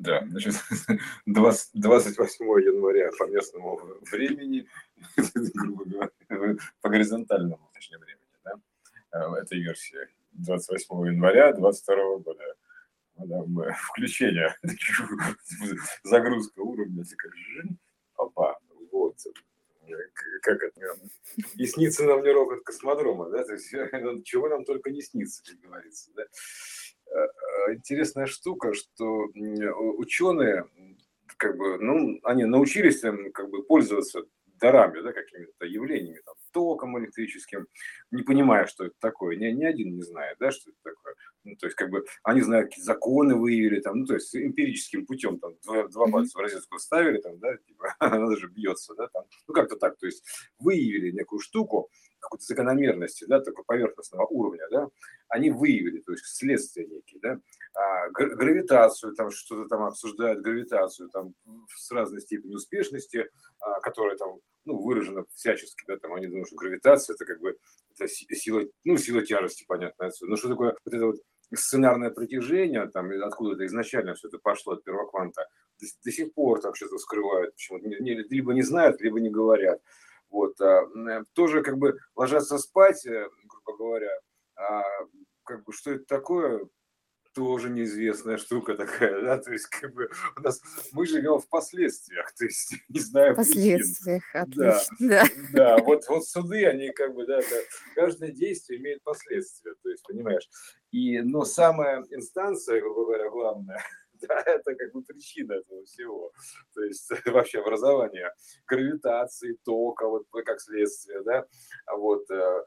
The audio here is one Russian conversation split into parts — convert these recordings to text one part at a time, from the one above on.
Да, значит, 20, 28 января по местному времени, грубо говоря, по горизонтальному, точнее, времени, да, э, этой версии 28 января 22 года. Да, включение, загрузка уровня, как опа, вот, как это, и снится нам не рокот космодрома, да, то есть чего нам только не снится, как говорится, да. Э, интересная штука, что ученые, как бы, ну, они научились как бы пользоваться дарами, да, какими-то явлениями, там, током электрическим, не понимая, что это такое. Ни, ни один не знает, да, что это такое. Ну, то есть, как бы, они знают, какие законы выявили, там, ну, то есть, эмпирическим путем, там, два, два пальца в розетку ставили, там, да, типа, она же бьется, да, там, ну, как-то так, то есть, выявили некую штуку, какой-то закономерности, да, такого поверхностного уровня, да, они выявили, то есть следствие некие, да, а, гравитацию, там что-то там обсуждают, гравитацию там с разной степенью успешности, а, которая там, ну, выражена всячески, да, там они думают, что гравитация это как бы это сила, ну, сила тяжести, понятно, отсюда. Но что такое вот это вот сценарное притяжение, там, откуда это изначально все это пошло от первого кванта, до, до сих пор там что-то скрывают, почему-то либо не знают, либо не говорят. Вот, а, э, тоже как бы ложатся спать, э, грубо говоря, а как бы что это такое, тоже неизвестная штука такая, да, то есть как бы у нас мы живем в последствиях, то есть не знаю последствиях, причин. отлично, да, да. да, вот вот суды они как бы да, да, каждое действие имеет последствия, то есть понимаешь, и но самая инстанция, грубо говоря, главная да, это как бы причина этого всего. То есть вообще образование гравитации, тока, вот как следствие, да, вот. Э,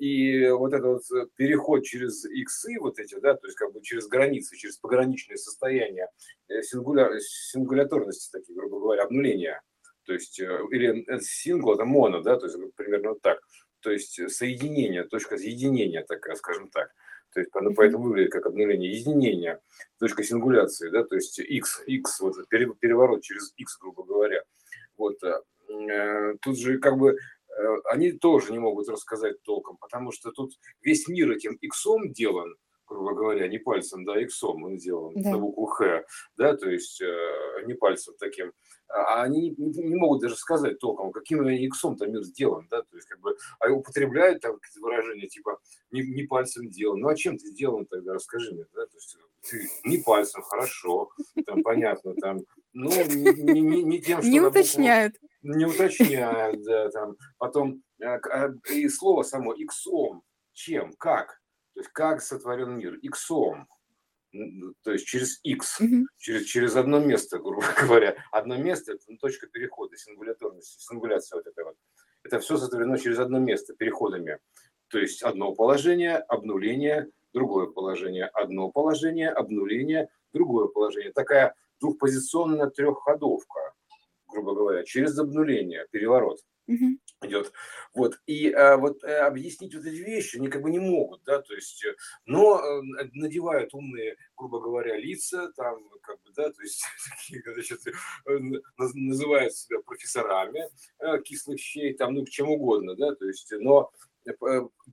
и вот этот вот переход через иксы вот эти, да, то есть как бы через границы, через пограничные состояния э, сингуля... сингуляторности такие, грубо говоря, обнуления. То есть, э, или сингл, это моно, да, то есть примерно вот так. То есть соединение, точка соединения такая, скажем так. То есть, ну, поэтому выглядит как обновление единения, точка сингуляции, да, то есть x, x, вот переворот через x, грубо говоря. Вот, э, э, тут же как бы э, они тоже не могут рассказать толком, потому что тут весь мир этим иксом делан, грубо говоря, не пальцем, да, иксом он сделан да. на букву Х, да, то есть э, не пальцем таким. А они не, не могут даже сказать толком, каким иксом там мир сделан, да, то есть как бы, а употребляют там какие-то выражения типа не, не пальцем сделан. Ну а чем ты сделан тогда, расскажи мне, да, то есть ты не пальцем, хорошо, там понятно, там, ну не, не, не тем, что... Не уточняют. Не уточняют, да, там, потом, а, а, и слово само, иксом, чем, как, то есть как сотворен мир? Иксом. То есть через X, mm-hmm. через, через одно место, грубо говоря. Одно место – это точка перехода, сингуляторность, сингуляция вот эта вот. Это все сотворено через одно место, переходами. То есть одно положение, обнуление, другое положение, одно положение, обнуление, другое положение. Такая двухпозиционная трехходовка, грубо говоря, через обнуление, переворот угу. идет. Вот. И а, вот а, объяснить вот эти вещи они как бы не могут, да, то есть, э, но а, надевают умные, грубо говоря, лица, там, как бы, да, то есть, такие, значит, называют себя профессорами кислых щей, там, ну, чем угодно, да, то есть, но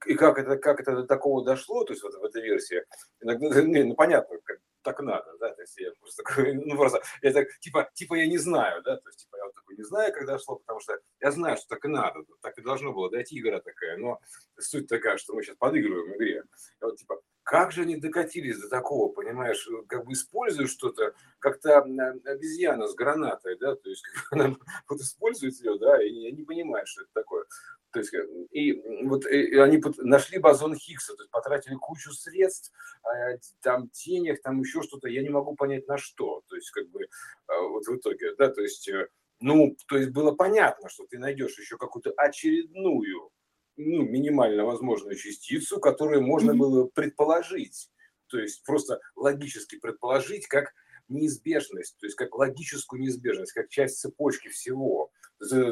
и как это, как это до такого дошло, то есть вот в этой версии, иногда, ну, понятно, как, так надо, да, то есть я просто такой, ну просто, это типа, типа я не знаю, да, то есть типа я вот такой не знаю, когда шло, потому что я знаю, что так и надо, так и должно было дойти игра такая, но суть такая, что мы сейчас подыгрываем игре, и вот типа, как же они докатились до такого, понимаешь, как бы используют что-то, как-то обезьяна с гранатой, да, то есть как она вот использует ее, да, и не понимает, что это такое. То есть, э, и вот э, и они нашли бозон Хиггса, то есть потратили кучу средств, а, там денег, там еще что-то, я не могу понять на что. То есть, как бы, а, вот в итоге, да, то есть, э, ну, то есть было понятно, что ты найдешь еще какую-то очередную, ну, минимально возможную частицу, которую можно было предположить. То есть просто логически предположить, как неизбежность, то есть как логическую неизбежность, как часть цепочки всего.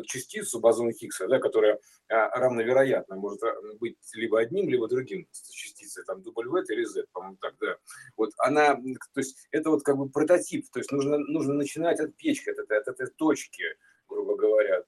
Частицу бозона Хиггса, да, которая а, равновероятно может а, быть либо одним, либо другим частицей, там W или Z, по-моему, так, да. Вот она, то есть это вот как бы прототип, то есть нужно, нужно начинать от печки, от этой, от этой точки, грубо говоря,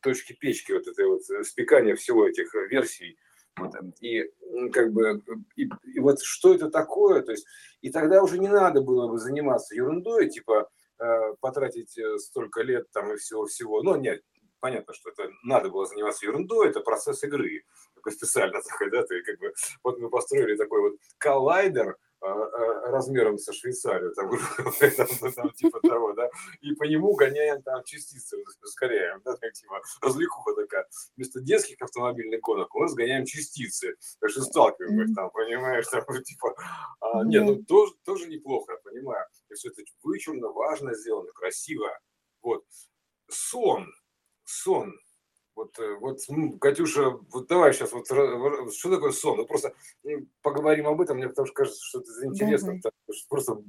точки печки, вот этой вот спекания всего этих версий, Вот, и как бы и, и вот что это такое, то есть и тогда уже не надо было бы заниматься ерундой, типа э, потратить э, столько лет там и всего всего. Ну нет, понятно, что это надо было заниматься ерундой, это процесс игры, такой специально такой, да, ты как бы вот мы построили такой вот коллайдер, размером со Швейцарию, там, там, там, типа того, да, и по нему гоняем там частицы, ускоряем, да, так, типа, развлекуха такая. Вместо детских автомобильных гонок мы сгоняем частицы, так что сталкиваем их там, понимаешь, там, типа, а, нет, ну, тоже, тоже неплохо, я понимаю, и все это вычурно, важно сделано, красиво, вот. Сон, сон, вот, э, вот, Катюша, вот давай сейчас, вот, что такое сон? Ну, просто поговорим об этом, мне потому что кажется, что это интересно, просто,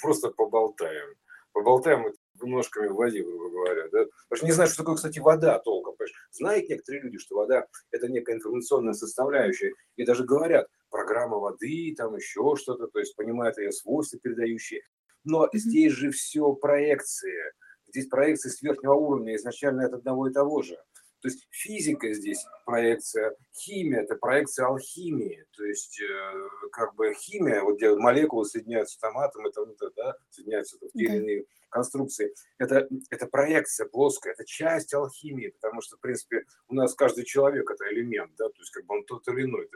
просто поболтаем. Поболтаем ножками в воде, грубо говоря. Да? Потому что не знаю, что такое, кстати, вода толком. Понимаешь? Знают некоторые люди, что вода – это некая информационная составляющая. И даже говорят, программа воды, там еще что-то, то есть понимают ее свойства передающие. Но здесь же все проекции. Здесь проекции с верхнего уровня изначально от одного и того же. То есть физика здесь проекция, химия – это проекция алхимии. То есть э, как бы химия, вот где молекулы соединяются там атомы, там, это, да, соединяются в те или иные конструкции. Это, это проекция плоская, это часть алхимии, потому что, в принципе, у нас каждый человек – это элемент, да, то есть как бы он тот или иной.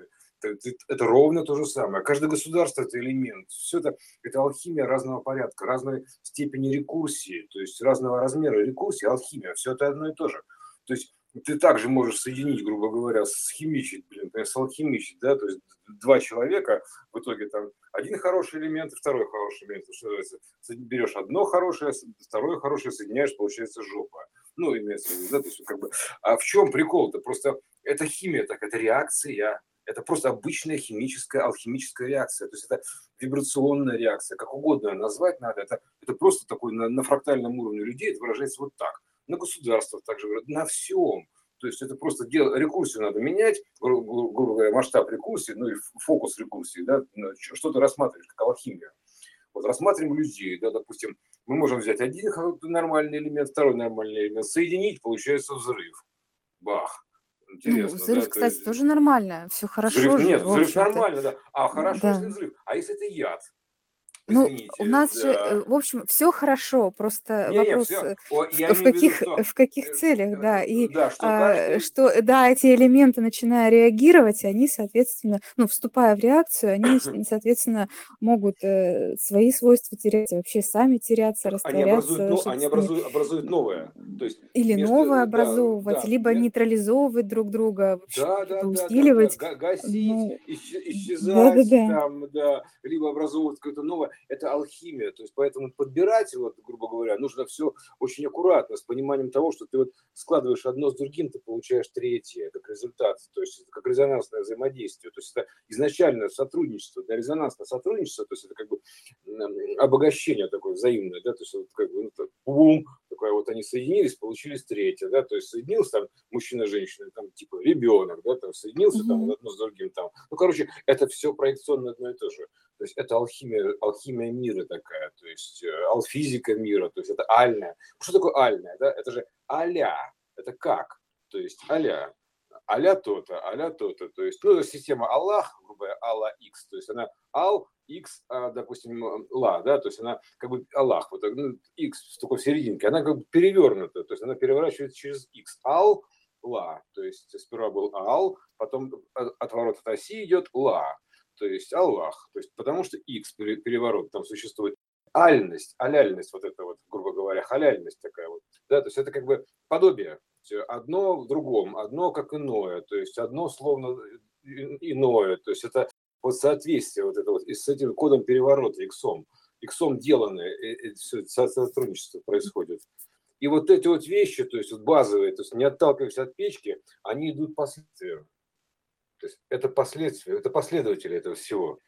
Это, это, это ровно то же самое. Каждое государство – это элемент. Все это, это алхимия разного порядка, разной степени рекурсии, то есть разного размера рекурсии, алхимия. Все это одно и то же. То есть ты также можешь соединить, грубо говоря, схимичить, блин, салхимичить, да, то есть два человека, в итоге там один хороший элемент и второй хороший элемент, что называется, берешь одно хорошее, второе хорошее, соединяешь, получается жопа. Ну, имеется в виду, да, то есть как бы, а в чем прикол-то? Просто это химия, так это реакция, это просто обычная химическая, алхимическая реакция. То есть это вибрационная реакция, как угодно назвать надо. Это, это просто такой на, на фрактальном уровне людей, это выражается вот так на государствах также, на всем. То есть это просто дело, рекурсию надо менять, грубо говоря, масштаб рекурсии, ну и фокус рекурсии, да, ну, что-то рассматривать, как алхимия. Вот рассматриваем людей, да, допустим, мы можем взять один нормальный элемент, второй нормальный элемент, соединить, получается взрыв. Бах. Ну, Интересно, ну, взрыв, да, кстати, есть... тоже нормально, все хорошо. Взрыв, нет, взрыв нормально, да. А хорошо, да. если взрыв. А если это яд? Ну, у нас же, э, в общем, все хорошо, просто Не, не, вопрос, все. э, О, в каких, что, в каких э, целях, да, и да, что а, что, да, эти элементы, начиная реагировать, они, соответственно, ну, вступая в реакцию, они, соответственно, могут э, свои свойства терять, вообще сами теряться, они образуют, растворяться, но, они образуют, образуют новое. То есть или между, новое да, образовывать, да, либо нет. нейтрализовывать друг друга, вообще Да, да, какие-то да, да, да, усиливать. га- гасить, Ну, исче- исчезать да-да-да. там, да, либо образовывать какое-то новое. Это алхимия. То есть поэтому подбирать, вот, грубо говоря, нужно все очень аккуратно, с пониманием того, что ты вот складываешь одно с другим, ты получаешь третье как результат. То есть это как резонансное взаимодействие. То есть это изначально сотрудничество, да, резонансное сотрудничество, то есть это как бы обогащение такое взаимное, да, то есть вот как бы ну, так, бум, такое вот они соединились, получились третье, да, то есть соединился там мужчина, женщина, там типа ребенок, да, там соединился там Мгм. одно с другим там. Ну, короче, это все проекционно одно и то же. То есть это алхимия, алхимия мира такая, то есть э, алфизика мира, то есть это альная. Что такое альная, да? Это же аля, это как? То есть аля, аля то-то, аля то-то. То есть, ну, система Аллах, говоря, Алла X, то есть она Ал, X, а, допустим, Ла, да, то есть она как бы Аллах, вот ну, X такой в серединке, она как бы перевернута, то есть она переворачивается через X. Ал, Ла, то есть сперва был Ал, потом от отворот от оси идет Ла, то есть Аллах, то есть потому что X переворот там существует. Альность, аляльность, вот это вот, грубо говоря, халяльность такая вот, да, то есть это как бы подобие, одно в другом, одно как иное, то есть одно словно иное, то есть это вот соответствие вот это вот, и с этим кодом переворота, иксом, иксом деланное, сотрудничество происходит. И вот эти вот вещи, то есть вот базовые, то есть не отталкиваясь от печки, они идут последствием. То есть это последствия, это последователи этого всего.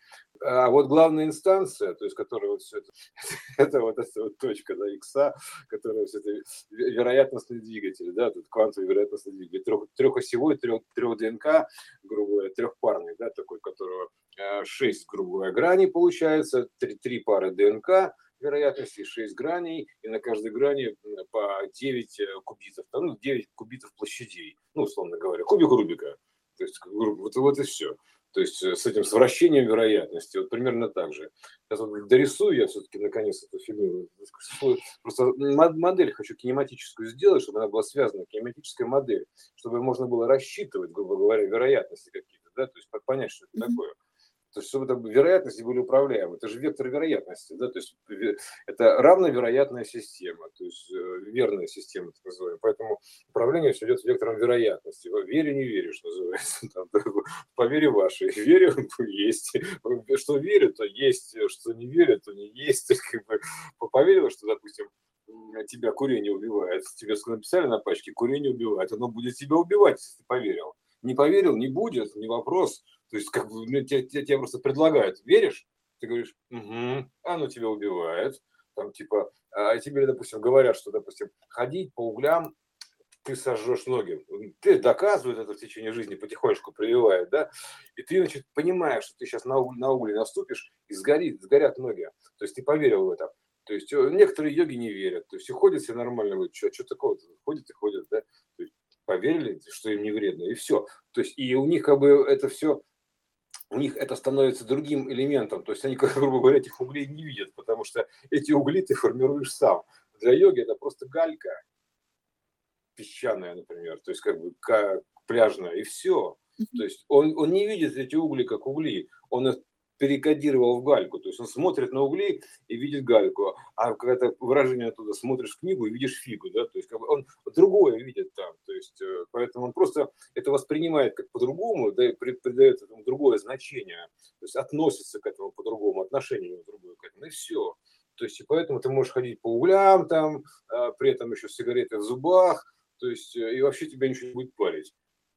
А вот главная инстанция, то есть которая вот все это, это вот эта вот точка да, икса, которая все это ве- вероятностный двигатель, да, тут квантовый вероятностный двигатель, трех, трехосевой, трех, трех ДНК, грубо говоря, трехпарный, да, такой, которого э, шесть, грубо говоря, граней получается, три, три пары ДНК, вероятности, 6 граней, и на каждой грани по 9 кубитов, там, ну, 9 кубитов площадей, ну, условно говоря, кубик Рубика. То есть вот, вот и все. То есть э, с этим с вращением вероятности, вот примерно так же. Сейчас вот дорисую я все-таки наконец эту фигню. Просто модель хочу кинематическую сделать, чтобы она была связана, кинематическая модель, чтобы можно было рассчитывать, грубо говоря, вероятности какие-то, да, то есть понять, что это такое. То есть, чтобы это вероятности были управляемы. Это же вектор вероятности. Да? То есть, это равновероятная система, то есть э, верная система, так называемая. Поэтому управление все идет вектором вероятности. Верю, не что называется. Там, по вере вашей. Верю, есть. Что верю, то есть. Что не верю, то не есть. Как бы, поверила, что, допустим, тебя курение убивает. Тебе написали на пачке, курение убивает. Оно будет тебя убивать, если ты поверил. Не поверил, не будет, не вопрос. То есть, как бы, ну, тебе, тебе, просто предлагают, веришь? Ты говоришь, угу, оно тебя убивает. Там, типа, а тебе, допустим, говорят, что, допустим, ходить по углям, ты сожжешь ноги. Ты доказывают это в течение жизни, потихонечку прививает, да? И ты, значит, понимаешь, что ты сейчас на угле, на угле наступишь, и сгорит, сгорят ноги. То есть ты поверил в это. То есть э, некоторые йоги не верят. То есть и ходят все нормально, говорят, что, что такого-то? Ходят и ходят, да? То есть поверили, что им не вредно, и все. То есть и у них как бы это все у них это становится другим элементом, то есть они, грубо говоря, этих углей не видят, потому что эти угли ты формируешь сам. Для йоги это просто галька песчаная, например, то есть как бы как пляжная, и все. То есть он, он не видит эти угли как угли, он перекодировал в гальку. То есть он смотрит на угли и видит гальку. А ты выражение оттуда смотришь книгу и видишь фигу, да, то есть как бы он другое видит там. То есть э, поэтому он просто это воспринимает как по-другому, да, и придает этому другое значение. То есть относится к этому по-другому, отношение у него другое к этому, и все. То есть и поэтому ты можешь ходить по углям там, а, при этом еще сигареты в зубах, то есть э, и вообще тебя ничего не будет парить.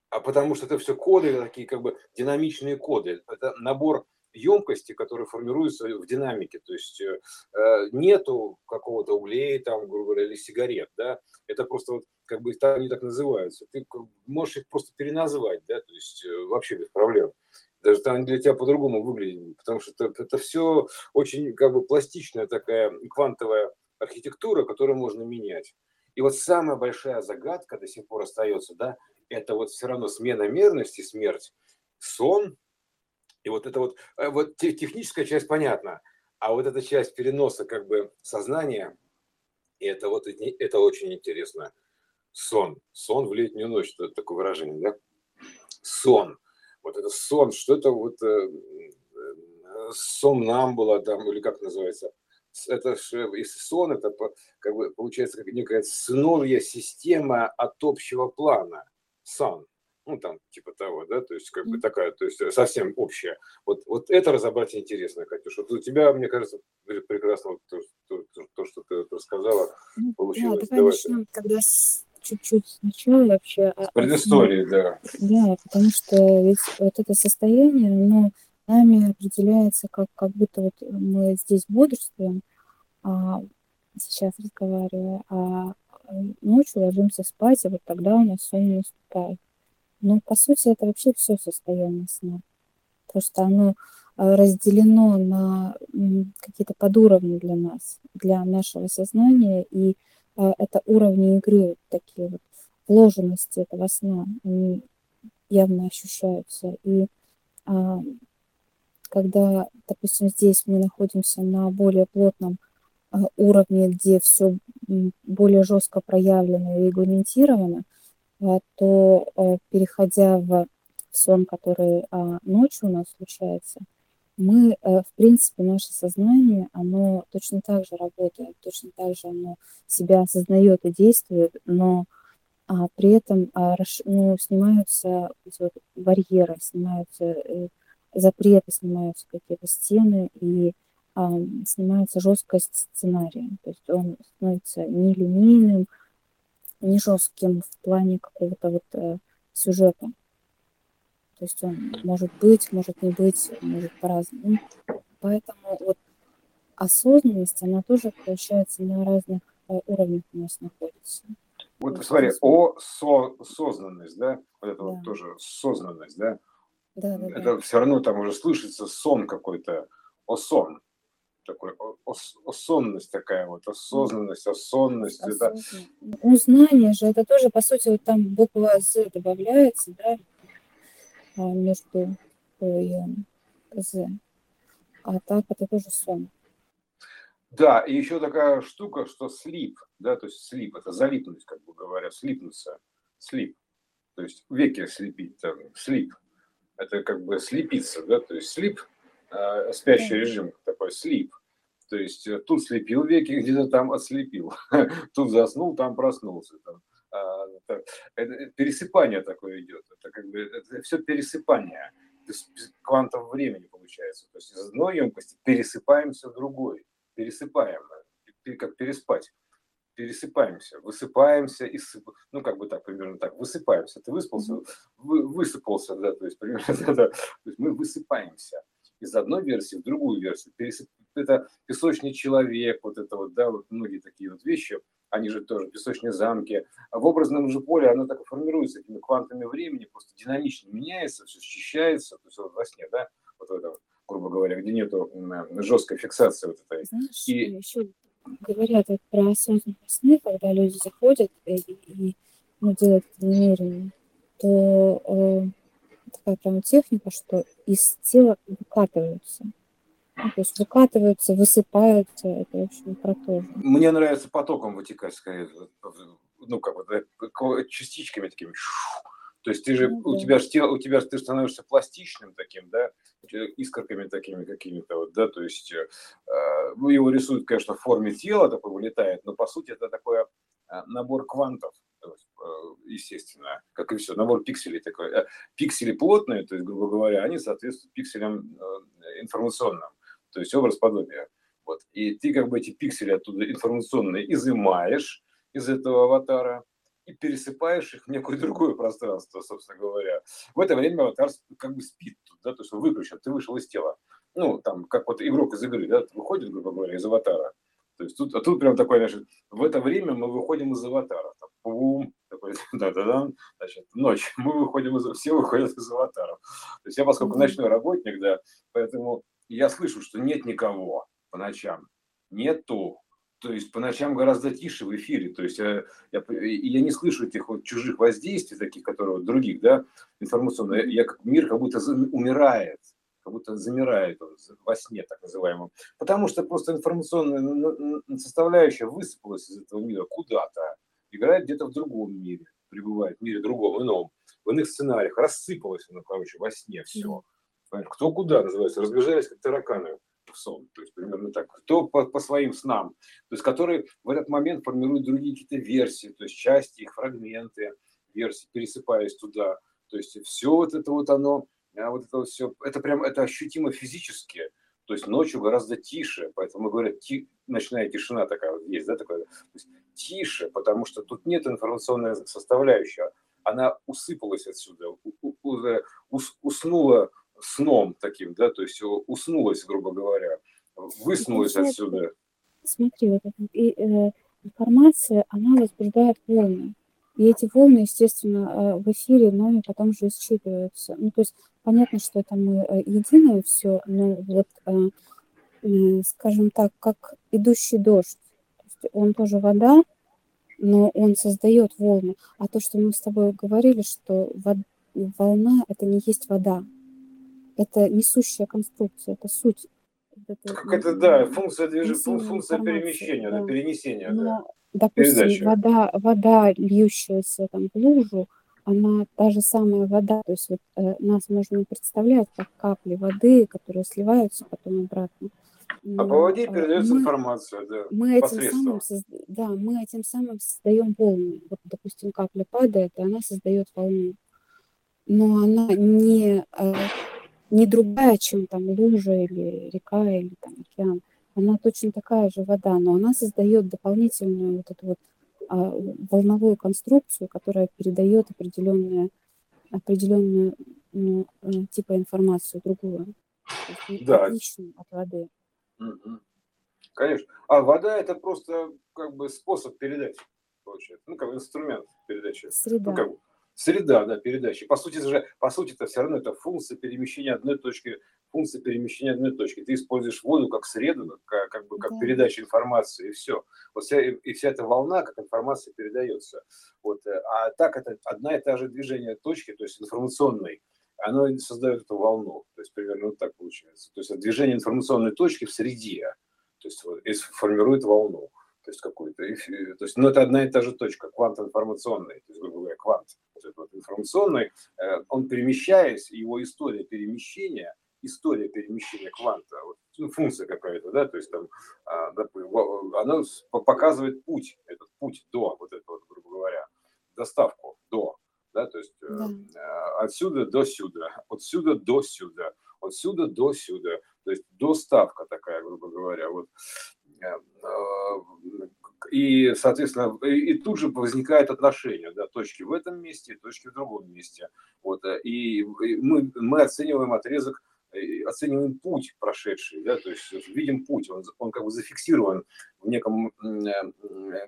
А потому что это все коды, такие как бы динамичные коды. Это набор емкости, которые формируются в динамике. То есть э, э, нету какого-то углей, там, грубо говоря, или сигарет, да, это просто вот как бы так, они так называются. Ты можешь их просто переназвать, да, то есть э, вообще без проблем. Даже там для тебя по-другому выглядит, потому что это, это все очень как бы пластичная такая квантовая архитектура, которую можно менять. И вот самая большая загадка до сих пор остается, да, это вот все равно смена мерности, смерть, сон, и вот это вот, э, вот техническая часть понятна, а вот эта часть переноса как бы сознания, это вот это очень интересно. Сон. Сон в летнюю ночь, это такое выражение, да? Сон. Вот это сон, что это вот э, э сон нам было там, или как называется? Это если сон, это как бы получается как некая сыновья система от общего плана. Сон ну, там, типа того, да, то есть, как бы такая, то есть, совсем общая. Вот, вот это разобрать интересно, Катюша. Вот у тебя, мне кажется, прекрасно вот, то, то, то, то, что ты рассказала, получилось. Да, давай начнем тогда чуть-чуть сначала вообще. С предыстории, да. Да, потому что ведь вот это состояние, оно нами определяется как, как будто вот мы здесь бодрствуем, а сейчас разговаривая, а ночью ложимся спать, и вот тогда у нас сон наступает. Ну, по сути, это вообще все состояние сна. Что оно а, разделено на какие-то подуровни для нас, для нашего сознания, и а, это уровни игры, такие вот вложенности этого сна, они явно ощущаются. И а, когда, допустим, здесь мы находимся на более плотном уровне, где все более жестко проявлено и регламентировано, то э, переходя в сон, который а, ночью у нас случается, мы, э, в принципе, наше сознание, оно точно так же работает, точно так же оно себя осознает и действует, но а, при этом а, ну, снимаются вот, барьеры, снимаются э, запреты, снимаются какие-то стены и а, снимается жесткость сценария. То есть он становится нелинейным, не жестким в плане какого-то вот э, сюжета. То есть он может быть, может не быть, может по-разному. Поэтому вот осознанность, она тоже, получается, на разных э, уровнях у нас находится. Вот То смотри, о со, сознанность, да, вот это да. вот тоже сознанность, да? Да, да, это да. все равно там уже слышится сон какой-то, о сон такой осонность такая вот, осознанность, осонность. Это... Узнание же, это тоже, по сути, вот там буква «З» добавляется, да, между P и Z. А так это тоже сон. Да, и еще такая штука, что слип, да, то есть слип, это залипнуть, как бы говоря, слипнуться, слип, то есть веки слепить, там, слип, это как бы слепиться, да, то есть слип, э, спящий режим такой, слип, то есть э, тут слепил веки, где-то там отслепил, тут заснул, там проснулся, там, а, это, пересыпание такое идет, это как бы это все пересыпание, квантов времени получается, то есть из одной емкости пересыпаемся в другой, пересыпаем, как переспать. Пересыпаемся, высыпаемся и сып... ну как бы так примерно так, высыпаемся. Ты выспался, вы, высыпался, да, то есть примерно да, то есть мы высыпаемся из одной версии в другую версию. Это песочный человек, вот это вот, да, вот многие такие вот вещи, они же тоже песочные замки. А в образном же поле оно так и формируется этими квантами времени, просто динамично меняется, все счищается, то есть вот во сне, да, вот в этом, грубо говоря, где нету жесткой фиксации вот этой. Знаешь, и... еще говорят вот про осознанные сны, когда люди заходят и, и ну, делают это намеренно, то э, такая прям техника, что из тела выкатываются. Ну, то есть выкатываются, высыпаются, это, общем, про то же. Мне нравится потоком вытекать, скорее, ну, как бы, частичками такими, то есть ты же, ну, у да. тебя же тело, у тебя ты становишься пластичным таким, да, искорками такими какими-то вот, да, то есть э, ну, его рисуют, конечно, в форме тела, такой вылетает, но по сути это такой э, набор квантов, э, естественно, как и все, набор пикселей такой. Э, пиксели плотные, то есть, грубо говоря, они соответствуют пикселям э, информационным, то есть образ подобия. Вот. И ты как бы эти пиксели оттуда информационные изымаешь из этого аватара, и пересыпаешь их в некое другое пространство, собственно говоря. В это время аватар как бы спит тут, да, то есть он выключен, ты вышел из тела. Ну, там, как вот игрок из игры, да, выходит, грубо говоря, из аватара. То есть тут, а тут прям такое, значит, в это время мы выходим из аватара. Там, бум, такой, да да да значит, ночь, мы выходим из, все выходят из аватаров. То есть я, поскольку ночной работник, да, поэтому я слышу, что нет никого по ночам. Нету. То есть по ночам гораздо тише в эфире, то есть я, я, я не слышу этих вот чужих воздействий, таких, которые вот других, да, информационно, я, я как мир как будто умирает, как будто замирает он во сне, так называемом, потому что просто информационная составляющая высыпалась из этого мира куда-то, играет где-то в другом мире, пребывает в мире другом, ином, в иных сценариях, рассыпалась, ну, короче, во сне все. Кто куда, называется, разбежались, как тараканы в сон, то есть примерно так, кто по, по своим снам, то есть которые в этот момент формируют другие какие-то версии, то есть части их, фрагменты версий, пересыпаясь туда, то есть все вот это вот оно, а вот это вот все, это прям, это ощутимо физически, то есть ночью гораздо тише, поэтому говорят, ти, ночная тишина такая вот есть, да, такая, то есть тише, потому что тут нет информационной составляющей, она усыпалась отсюда, уснула сном таким, да, то есть уснулась, грубо говоря, выснулась ну, отсюда. Смотри, вот и, э, информация, она возбуждает волны. И эти волны, естественно, э, в эфире нами потом же считываются. Ну, то есть понятно, что это мы э, единое все, но вот, э, скажем так, как идущий дождь. Есть он тоже вода, но он создает волны. А то, что мы с тобой говорили, что вод, волна это не есть вода, это несущая конструкция, это суть. Это, как это, да, функция движения, функция перемещения, да. перенесения. Но, да. Допустим, Передача. вода, вода, льющаяся там в лужу, она та же самая вода, то есть вот, э, нас можно представлять как капли воды, которые сливаются потом обратно. Но, а по воде э, передается мы, информация, да, мы этим самым, да, мы этим самым создаем волны. Вот, допустим, капля падает, и она создает волну. Но она не э, не другая, чем там лужа или река или там океан. Она точно такая же вода, но она создает дополнительную вот эту вот а, волновую конструкцию, которая передает определенную, определенную ну, э, типа информацию другую. Да. Отличную от воды. Конечно. А вода это просто как бы способ передачи, получается. Ну, как инструмент передачи. Среда. Ну, как бы, Среда, да, передачи. По сути же, по сути это все равно это функция перемещения одной точки, функция перемещения одной точки. Ты используешь воду как среду, как, как бы как да. передача информации и все. Вот вся, и вся эта волна, как информация передается. Вот. Э, а так это одна и та же движение точки, то есть информационной оно создает эту волну. То есть примерно вот так получается. То есть движение информационной точки в среде, то есть вот, формирует волну. То есть какую-то. То есть, ну, это одна и та же точка, квант информационный, то есть, грубо говоря, квант вот вот информационный, э, он перемещаясь, его история перемещения, история перемещения кванта, вот, ну, функция какая-то, да, то есть там, а, она показывает путь, этот путь до вот этого, грубо говоря, доставку до, да, то есть э, да. отсюда до сюда, отсюда до сюда, отсюда до сюда, то есть доставка такая, грубо говоря, вот э, и, соответственно, и, и тут же возникает отношение, да, точки в этом месте, точки в другом месте. Вот, и мы, мы оцениваем отрезок оцениваем путь прошедший, да, то есть видим путь, он, он как бы зафиксирован в неком,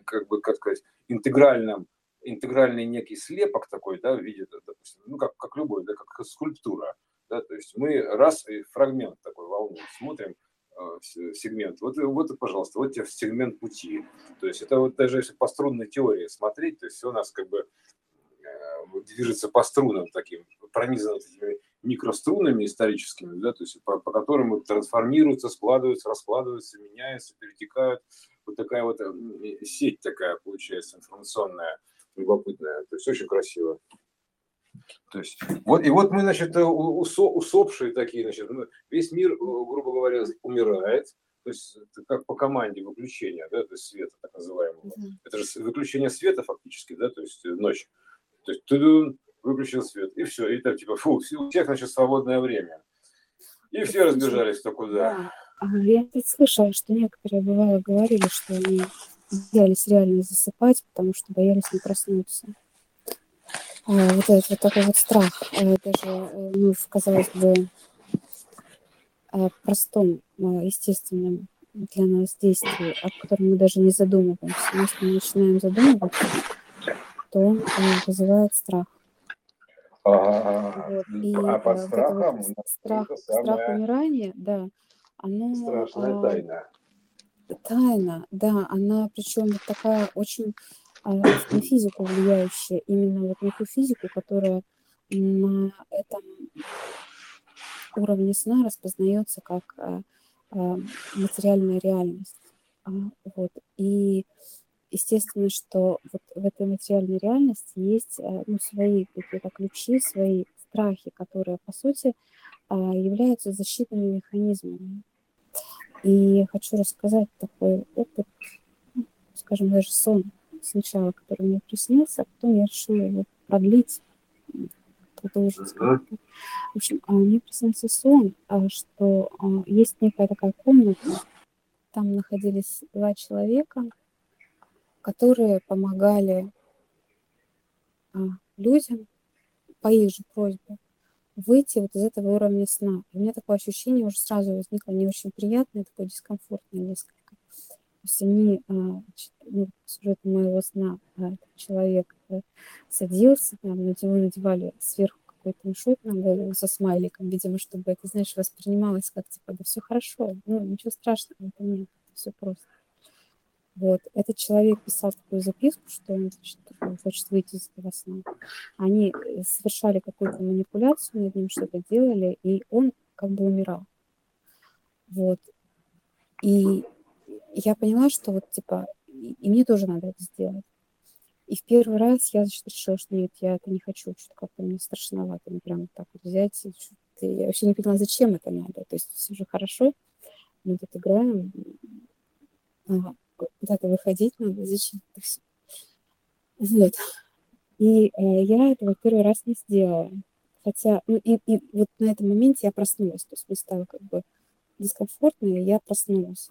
как бы, как сказать, интегральном, интегральный некий слепок такой, да, в виде, допустим, ну, как, как любой, да, как скульптура, да, то есть мы раз и фрагмент такой волны смотрим, э, сегмент. Вот, вот, пожалуйста, вот тебе сегмент пути. То есть это вот даже если по струнной теории смотреть, то есть все у нас как бы э, движется по струнам таким, пронизано этими микрострунами историческими, да, то есть по, по которым трансформируются, складываются, раскладываются, меняются, перетекают. Вот такая вот сеть такая получается информационная, любопытная. То есть очень красиво. То есть, вот, и вот мы, значит, усо, усопшие такие, значит, весь мир, грубо говоря, умирает, то есть как по команде выключения, да, то есть света так называемого. Mm-hmm. Это же выключение света фактически, да, то есть ночь. То есть выключил свет, и все, и так типа, фу, у всех, значит, свободное время. И все разбежались кто куда. Да. Я тут слышала, что некоторые бывало говорили, что они боялись реально засыпать, потому что боялись не проснуться. А, вот этот вот такой вот страх, а, даже, э, ну, казалось бы, а, простом, естественном для нас действии, о котором мы даже не задумываемся. Если мы начинаем задумываться, то он э, вызывает страх. А, вот. И а под э, страхом вот страх, страх умирания, да, оно страшная тайна. Тайна, да, она причем вот такая очень а, на физику влияющая, именно вот на ту физику, которая на этом уровне сна распознается как а, а, материальная реальность. Вот. И естественно, что вот в этой материальной реальности есть ну, свои какие-то ключи, свои страхи, которые, по сути, являются защитными механизмами. И хочу рассказать такой опыт, скажем, даже сон сначала, который мне приснился, а потом я решила его продлить, продолжить. В общем, а, мне приснился сон, что есть некая такая комната, там находились два человека, которые помогали а, людям по их же просьбе выйти вот из этого уровня сна. У меня такое ощущение уже сразу возникло не очень приятное, такое дискомфортное несколько. То есть они, а, ну, сюжет моего сна, а, человек э, садился, там, на него надевали сверху какой-то мешок на голову со смайликом, видимо, чтобы это, знаешь, воспринималось как, типа, да все хорошо, ну, ничего страшного, это нет, все просто. Вот. Этот человек писал такую записку, что он значит, хочет выйти из этого сна. Они э, совершали какую-то манипуляцию над ним, что-то делали, и он как бы умирал. Вот. И я поняла, что вот типа, и мне тоже надо это сделать. И в первый раз я значит, решила, что нет, я это не хочу, что-то как-то мне страшновато, мне прям так вот взять. Я вообще не поняла, зачем это надо. То есть все же хорошо, мы тут играем, ага куда-то выходить надо, зачем это все. Вот. И э, я этого первый раз не сделала. Хотя, ну и, и вот на этом моменте я проснулась, то есть мне стало как бы дискомфортно, и я проснулась.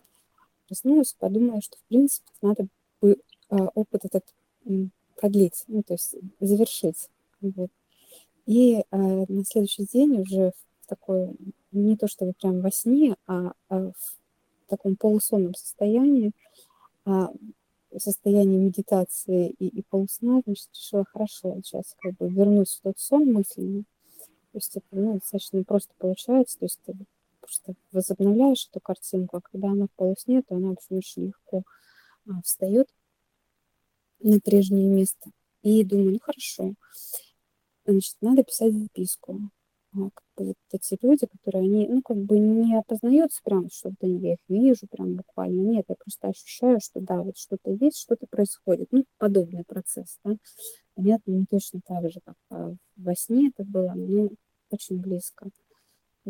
Проснулась, подумала, что в принципе надо бы э, опыт этот продлить, ну то есть завершить. Вот. И э, на следующий день уже в такой, не то чтобы прям во сне, а, а в таком полусонном состоянии, а, состоянии медитации и, и полусна, значит, решила, хорошо, сейчас как бы вернусь в тот сон мысленно. То есть это ну, достаточно просто получается, то есть ты просто возобновляешь эту картинку, а когда она в полусне, то она очень, очень легко а, встает на прежнее место. И думаю, ну хорошо, значит, надо писать записку. А, как бы вот эти люди, которые они, ну, как бы не опознаются прям, что вот я их вижу прям буквально. Нет, я просто ощущаю, что да, вот что-то есть, что-то происходит. Ну, подобный процесс, да. Понятно, не точно так же, как а, во сне это было, но очень близко.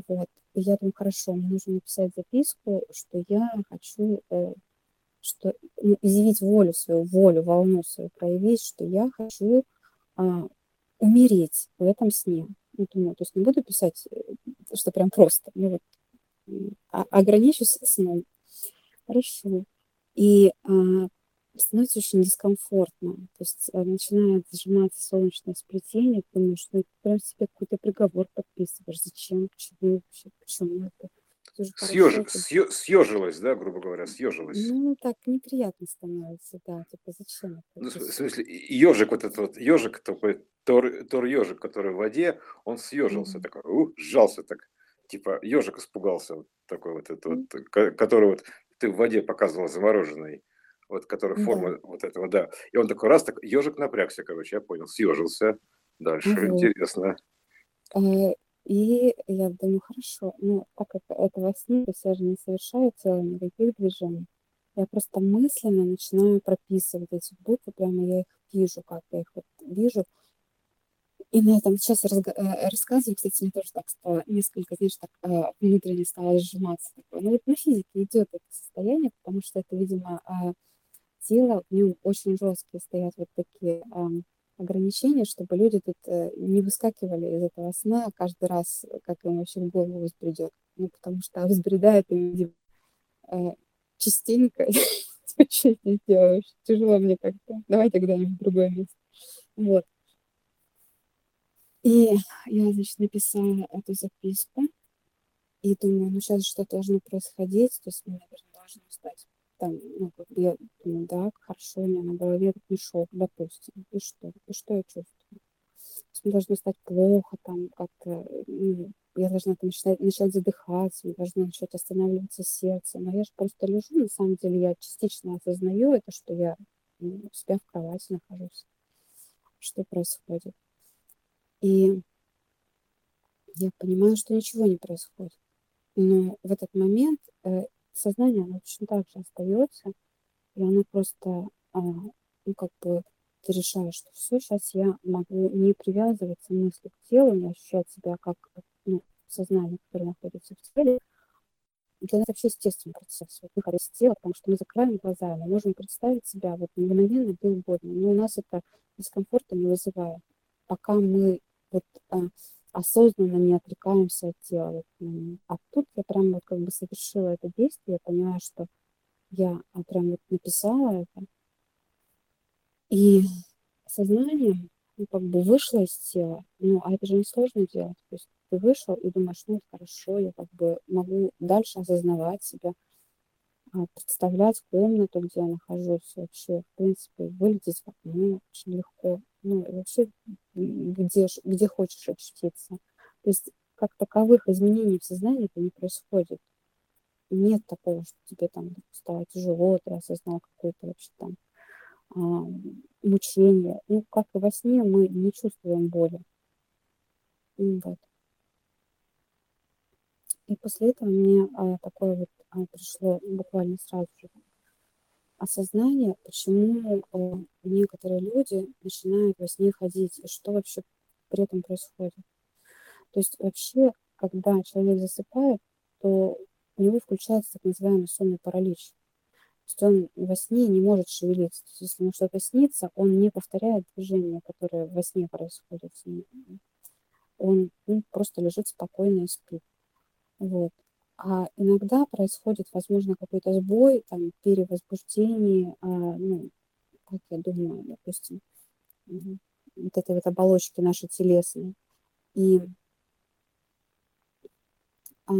Вот. И я думаю, хорошо, мне нужно написать записку, что я хочу, э, что ну, изъявить волю свою, волю, волну свою проявить, что я хочу а, умереть в этом сне. Думаю, то есть не буду писать, э, что прям просто, ну вот, а, ограничусь сном. Хорошо. И а, становится очень дискомфортно. То есть э, начинает сжиматься солнечное сплетение, думаешь, ну, прям себе какой-то приговор подписываешь. Зачем? Почему вообще? Почему это? Съеж... Съё... Съежилась, да, грубо говоря, съежилась. Ну, так неприятно становится, да, типа зачем это? Ну, в смысле, ежик вот этот вот, ежик такой, тор, тор ежик, который в воде, он съежился mm-hmm. такой, у, сжался так, типа ежик испугался, такой вот этот mm-hmm. вот, который вот ты в воде показывала замороженный вот который форма да. вот этого, да. И он такой раз, так ежик напрягся, короче, я понял, съежился. Дальше, интересно. И я думаю, хорошо, ну, так как это во сне, то есть я же не совершаю тело никаких движений. Я просто мысленно начинаю прописывать эти буквы, прямо я их вижу, как я их вот вижу. И на этом сейчас разга- э, рассказываю, кстати, мне тоже так стало несколько, знаешь, так э, внутренне стало сжиматься. Такое. Ну вот на физике идет это состояние, потому что это, видимо, а, тело, в нем очень жесткие стоят вот такие э, ограничения, чтобы люди тут э, не выскакивали из этого сна каждый раз, как им вообще в голову взбредет. Ну, потому что взбредает им э, частенько. Что здесь делаешь? Тяжело мне как-то. Давай тогда в другое место. Вот. И я, значит, написала эту записку. И думаю, ну сейчас что-то должно происходить. То есть мне, наверное, должно стать там, ну, как я думаю, да, хорошо, у меня на голове мешок, допустим, и что, и что я чувствую? Мне должно стать плохо, там, как-то, ну, я должна там начать, начать задыхаться, мне должно начать останавливаться сердце, но я же просто лежу, на самом деле я частично осознаю это, что я ну, у себя в кровати нахожусь, что происходит. И я понимаю, что ничего не происходит. Но в этот момент э, сознание, оно точно так же остается, и оно просто, а, ну, как бы, ты решаешь, что все, сейчас я могу не привязываться мысли к телу, не ощущать себя как ну, сознание, которое находится в теле. Для нас вообще естественный процесс, вот выход из тела, потому что мы закрываем глаза, мы можем представить себя вот мгновенно угодно, но у нас это дискомфорта не вызывает. Пока мы вот а, осознанно не отвлекаемся от тела. А тут я прям вот как бы совершила это действие, я понимаю, что я а, прям вот написала это. И сознание ну, как бы вышло из тела. Ну, а это же несложно делать. То есть ты вышел и думаешь, ну, хорошо, я как бы могу дальше осознавать себя, представлять комнату, где я нахожусь, вообще, в принципе, вылететь в окно очень легко. Ну, вообще, где, где хочешь очутиться. То есть, как таковых изменений в сознании это не происходит. Нет такого, что тебе там стало тяжело, ты осознал какое-то вообще там а, мучение. Ну, как и во сне, мы не чувствуем боли. Вот. И после этого мне а, такое вот а, пришло буквально сразу же осознание, почему а, некоторые люди начинают во сне ходить, и что вообще при этом происходит. То есть вообще, когда человек засыпает, то у него включается так называемый сонный паралич. То есть он во сне не может шевелиться. То есть если ему что-то снится, он не повторяет движения, которые во сне ним. Он ну, просто лежит спокойно и спит. Вот. А иногда происходит, возможно, какой-то сбой, там, перевозбуждение, а, ну, как я думаю, допустим, вот этой вот оболочки нашей телесной. И а,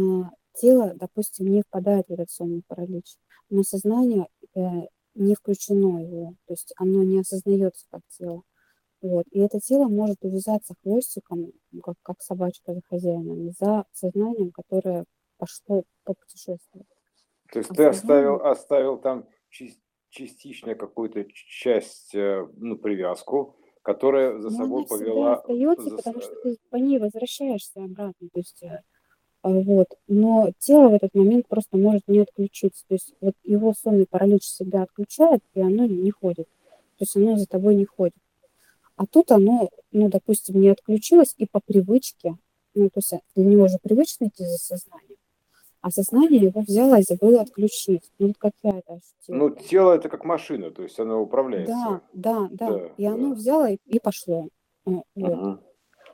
тело, допустим, не впадает в этот сонный паралич, но сознание э, не включено его, то есть оно не осознается как тело. Вот. И это тело может увязаться хвостиком, как, как собачка за хозяином, за сознанием, которое пошло по путешествию. То есть а ты оставил, оставил там частично какую-то часть, э, ну, привязку, которая за Но собой повела... остается, за потому что ты по ней возвращаешься обратно. То есть, э, а, вот. Но тело в этот момент просто может не отключиться. То есть вот его сонный паралич всегда отключает, и оно не ходит. То есть оно за тобой не ходит. А тут оно, ну, допустим, не отключилось, и по привычке, ну, то есть для него же привычно идти за сознанием, а сознание его взяло и забыло отключить. Ну, вот как я это ощутила. Ну, тело это как машина, то есть оно Да, управляется. да, да. Да, И оно да. взяло и, и пошло. Ну, Вот.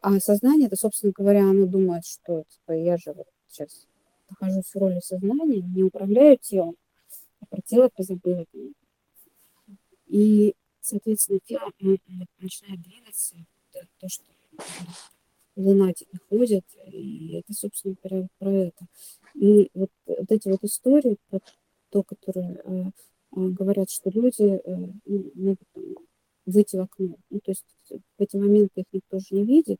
А сознание, это, собственно говоря, оно думает, что типа, я же вот сейчас нахожусь в роли сознания, не управляю телом, а про тело позабыла. И, соответственно, тело начинает двигаться, то, что лунатики ходят, и это, собственно говоря, про это. И вот, вот эти вот истории, про то, которые э, э, говорят, что люди э, ну, могут там выйти в окно. Ну, то есть в эти моменты их никто же не видит,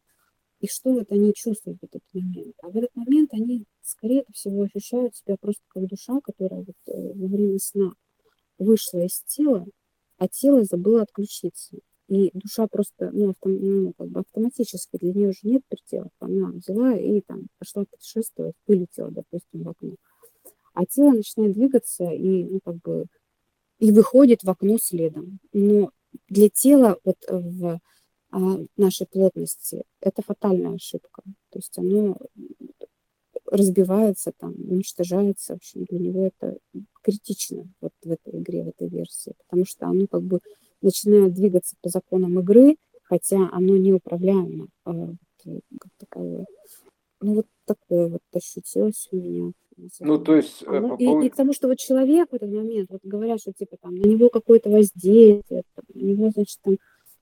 и что вот они чувствуют в этот момент. А в этот момент они, скорее всего, ощущают себя просто как душа, которая вот, э, во время сна вышла из тела, а тело забыло отключиться. И душа просто, ну, автом, ну, как бы автоматически, для нее же нет пределов. Она взяла и там пошла путешествовать, вылетела, допустим, в окно. А тело начинает двигаться и, ну, как бы, и выходит в окно следом. Но для тела вот в а, нашей плотности это фатальная ошибка. То есть оно разбивается, там, уничтожается. В общем, для него это критично вот в этой игре, в этой версии. Потому что оно как бы начинает двигаться по законам игры, хотя оно неуправляемо а, как таковое. Ну, вот такое вот ощутилось у меня. Ну, то есть... А, э, ну, по и, поводу- и к тому, что вот человек в этот момент, вот говорят, что типа там на него какое-то воздействие, там, на него, значит, там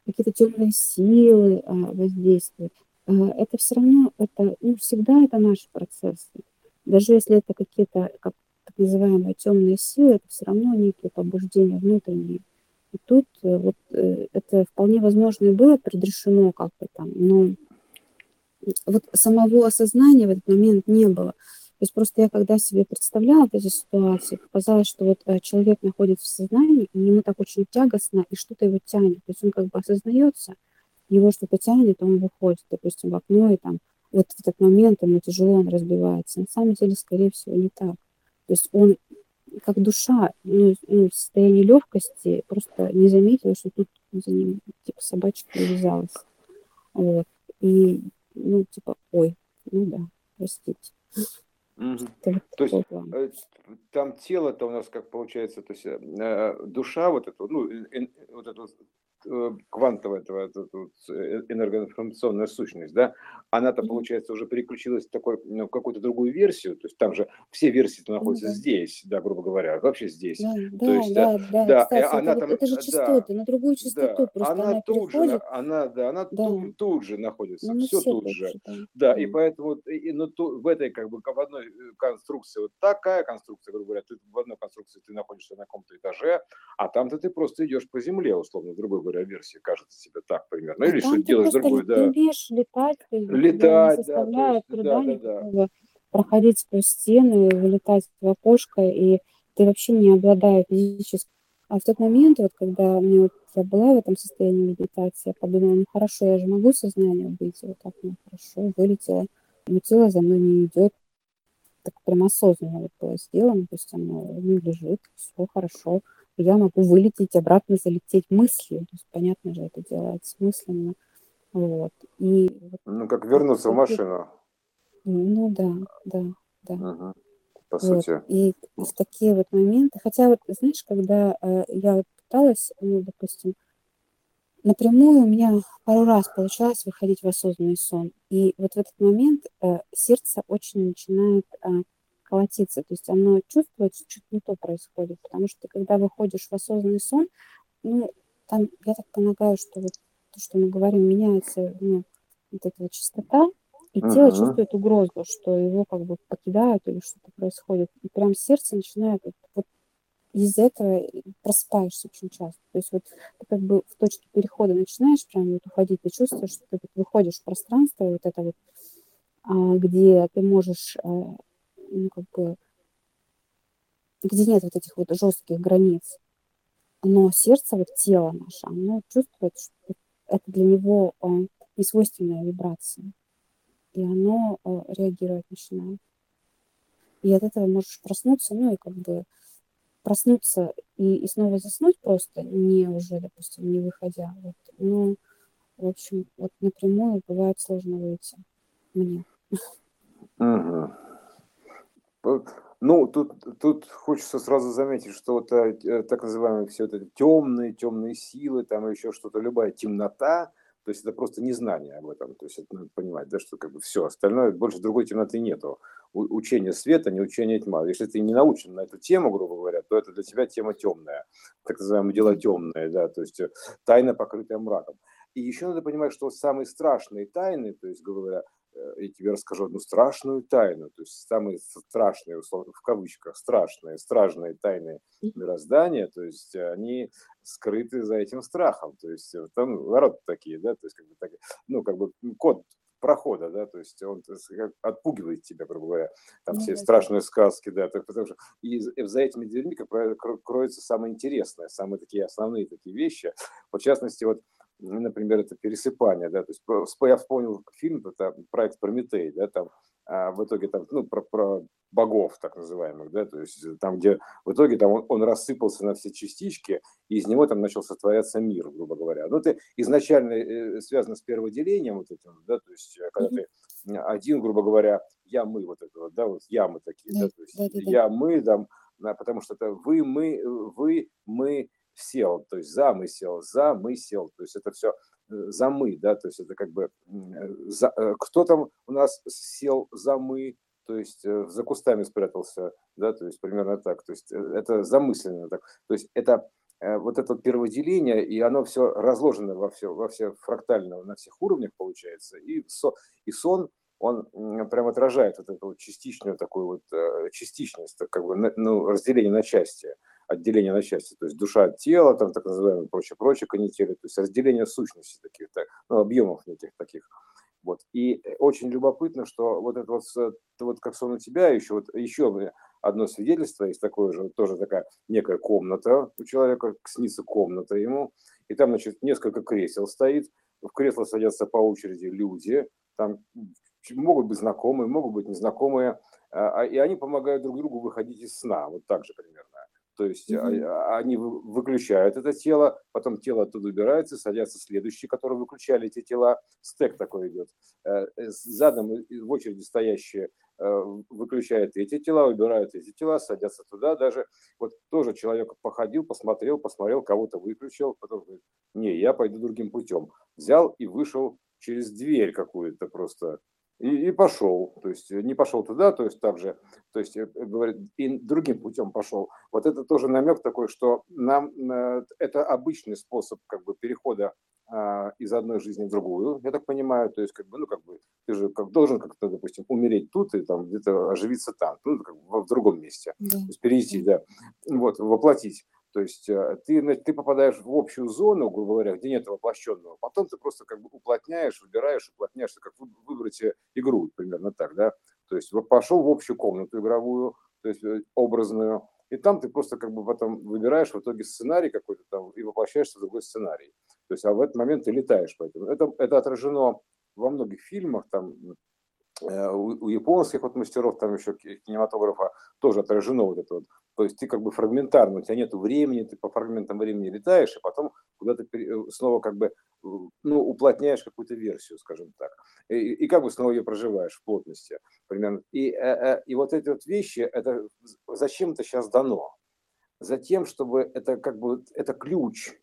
какие-то темные силы а, воздействуют. А, это все равно, это, ну, всегда это наши процессы. Даже если это какие-то, как так называемые темные силы, это все равно некие побуждения внутренние. И тут э, вот э, это вполне возможно и было предрешено как-то там, но вот самого осознания в этот момент не было. То есть просто я когда себе представляла эти ситуации, показалось, что вот э, человек находится в сознании, и ему так очень тягостно, и что-то его тянет. То есть он как бы осознается, его что-то тянет, он выходит, допустим, в окно, и там вот в этот момент ему тяжело, он разбивается. На самом деле, скорее всего, не так. То есть он как душа, ну, ну, в состоянии легкости, просто не заметил, что тут за ним типа собачка привязалась. Вот. И, ну, типа, ой, ну да, простите. Вот То есть план. э, там тело-то у нас как получается, то есть э, душа вот эта, ну, э, э, вот эта э, квантовая этого, эта э, энергоинформационная сущность, да, она-то, получается, уже переключилась в, такой, ну, в какую-то другую версию, то есть там же все версии находятся да. здесь, да, грубо говоря, вообще здесь. Да, То да, есть, да, да. да, и Кстати, это, она вот- там, это же да, частоты, на другую частоту Да, просто она она тут же, переходит. она, да, она Да. тут, тут же находится, Ну, все все тут же. же, да. Да, и да. поэтому и, ну, ту- в этой как бы в одной э, конструкции вот такая конструкция, грубо говоря, ты в одной конструкции ты находишься на каком-то этаже, а там-то ты просто идешь по земле, условно, в другой говоря, версии кажется тебе так примерно, А или что делаешь другое, да, умеешь летать, ты, не летать, да, есть, да, труда да, да, никакого проходить сквозь стены, вылетать в окошко, и ты вообще не обладая физически. А в тот момент, вот когда мне вот, я была в этом состоянии медитации, я подумала, ну хорошо, я же могу сознание выйти, вот так, ну хорошо, вылетела, но тело за мной не идет, так прям осознанно вот было сделано, то есть оно ну, лежит, все хорошо. Я могу вылететь, обратно залететь мыслью. То есть, понятно же, это делается мысленно. Вот. И вот, ну, как вернуться в таких- машину, ну да, да, да. Мгм. по Вот. сути. И в такие вот моменты, хотя вот, знаешь, когда э, я вот пыталась, ну, допустим, напрямую у меня пару раз получалось выходить в осознанный сон. И вот в этот момент э, сердце очень начинает э, колотиться. То есть оно чувствует, что что-то не то происходит. Потому что когда выходишь в осознанный сон, ну, там, я так полагаю, что вот то, что мы говорим, меняется ну, вот эта вот частота, и тело Мгм. чувствует угрозу, что его как бы покидают или что-то происходит. И прям сердце начинает вот, вот из-за этого просыпаешься очень часто. То есть вот ты как бы в точке перехода начинаешь прям вот уходить, ты чувствуешь, что ты вот выходишь в пространство, вот это вот, а, где ты можешь, а, ну, как бы, где нет вот этих вот жестких границ. Но сердце, вот тело наше, оно чувствует, что это для него э, несвойственная вибрация. И оно э, реагировать начинает. И от этого можешь проснуться, ну и как бы проснуться и, и снова заснуть просто, не уже, допустим, не выходя. Вот. Ну, в общем, вот напрямую бывает сложно выйти мне. Угу. Ну, тут, тут хочется сразу заметить, что вот э, так называемые все это темные, темные силы, там еще что-то, любая темнота, то есть это просто незнание об этом. То есть это надо понимать, да, что как бы все, остальное, больше другой темноты нету. У, учение света, не учение тьма. Если ты не научен на эту тему, грубо говоря, то это для тебя тема темная, так называемое дело темное, да, то есть э, тайна, покрытая мраком. И еще надо понимать, что самые страшные тайны, то есть, грубо говоря, Э, я тебе расскажу одну страшную тайну, то есть самые страшные, условно, в кавычках, страшные, стражные тайны мироздания, то есть они скрыты за этим страхом, то есть э, там ворот такие, да, то есть как бы, так, ну, как бы код прохода, да, то есть он отпугивает тебя, грубо говоря, там все страшные сказки, да, так, потому что и за этими дверьми, как правило, кроются самые интересные, самые такие основные такие вещи, вот, в частности, вот ну, например, это пересыпание, да, то есть я вспомнил фильм, это проект Прометей, да, там а в итоге там, ну, про, про богов так называемых, да, то есть там, где в итоге там он, он рассыпался на все частички, и из него там начал сотворяться мир, грубо говоря. Ну, это изначально э, связано с перводелением вот этим, да, то есть э, когда mm-hmm. ты один, грубо говоря, я, мы, вот это вот, да, вот я, мы такие, да, да то есть да, да, я, мы, там, потому что это вы, мы, вы, мы, сел, то есть замысел, замысел, то есть это все э, за мы, да, то есть это как бы за, э, кто там у нас сел за мы, то есть э, за кустами спрятался, да, то есть примерно так, то есть это замысленно так, то есть это вот это перводеление, и оно все разложено во все, во все фрактально, на всех уровнях получается, и, со, и сон, он прям отражает вот эту вот частичную такую вот частичность, как бы ну, разделение на части отделение на части, то есть душа от тела, там так называемые прочее, прочее канители, то есть разделение сущности таких, так, ну, объемов неких таких. Вот. И очень любопытно, что вот это вот, вот как сон у тебя, еще, вот, еще одно свидетельство, есть такое же, тоже такая некая комната у человека, снится комната ему, и там, значит, несколько кресел стоит, в кресло садятся по очереди люди, там могут быть знакомые, могут быть незнакомые, а, а, и они помогают друг другу выходить из сна, вот так же примерно. То есть mm-hmm. они выключают это тело, потом тело оттуда убирается, садятся следующие, которые выключали эти тела. Стек такой идет. Э, э, задом в очереди стоящие выключают эти тела, убирают эти тела, садятся туда. Даже вот тоже человек походил, посмотрел, посмотрел, кого-то выключил, потом говорит, не, я пойду другим путем. Взял и вышел через дверь какую-то просто и, и пошел, то есть не пошел туда, то есть также, то есть э, говорит, и другим путем пошел. Вот это тоже намек такой, что нам э, это обычный способ как бы перехода а, из одной жизни в другую, я так понимаю, то есть как бы, ну как бы ты же как должен как-то, допустим, умереть тут и там где-то оживиться там, ну как бы в другом месте, да. то есть перейти, да, вот воплотить. То есть э, ты, ты попадаешь в общую зону, грубо говоря, где нет воплощенного, потом ты просто как бы уплотняешь, выбираешь, уплотняешь, как выбрать э, игру, примерно так, да. То есть пошел в общую комнату игровую, то есть э, образную, и там ты просто как бы потом выбираешь в итоге сценарий какой-то там и воплощаешься в другой сценарий. То есть, а в этот момент ты летаешь. Поэтому это, это отражено во многих фильмах, там, у, у японских вот мастеров, там еще кинематографа тоже отражено вот это вот то есть ты как бы фрагментарно, у тебя нет времени, ты по фрагментам времени летаешь, и потом куда-то э, снова как бы ну, уплотняешь какую-то версию, скажем так, и, и как бы снова ее проживаешь в плотности примерно. И, э, э, и вот эти вот вещи, это зачем это сейчас дано? Затем, чтобы это как бы это ключ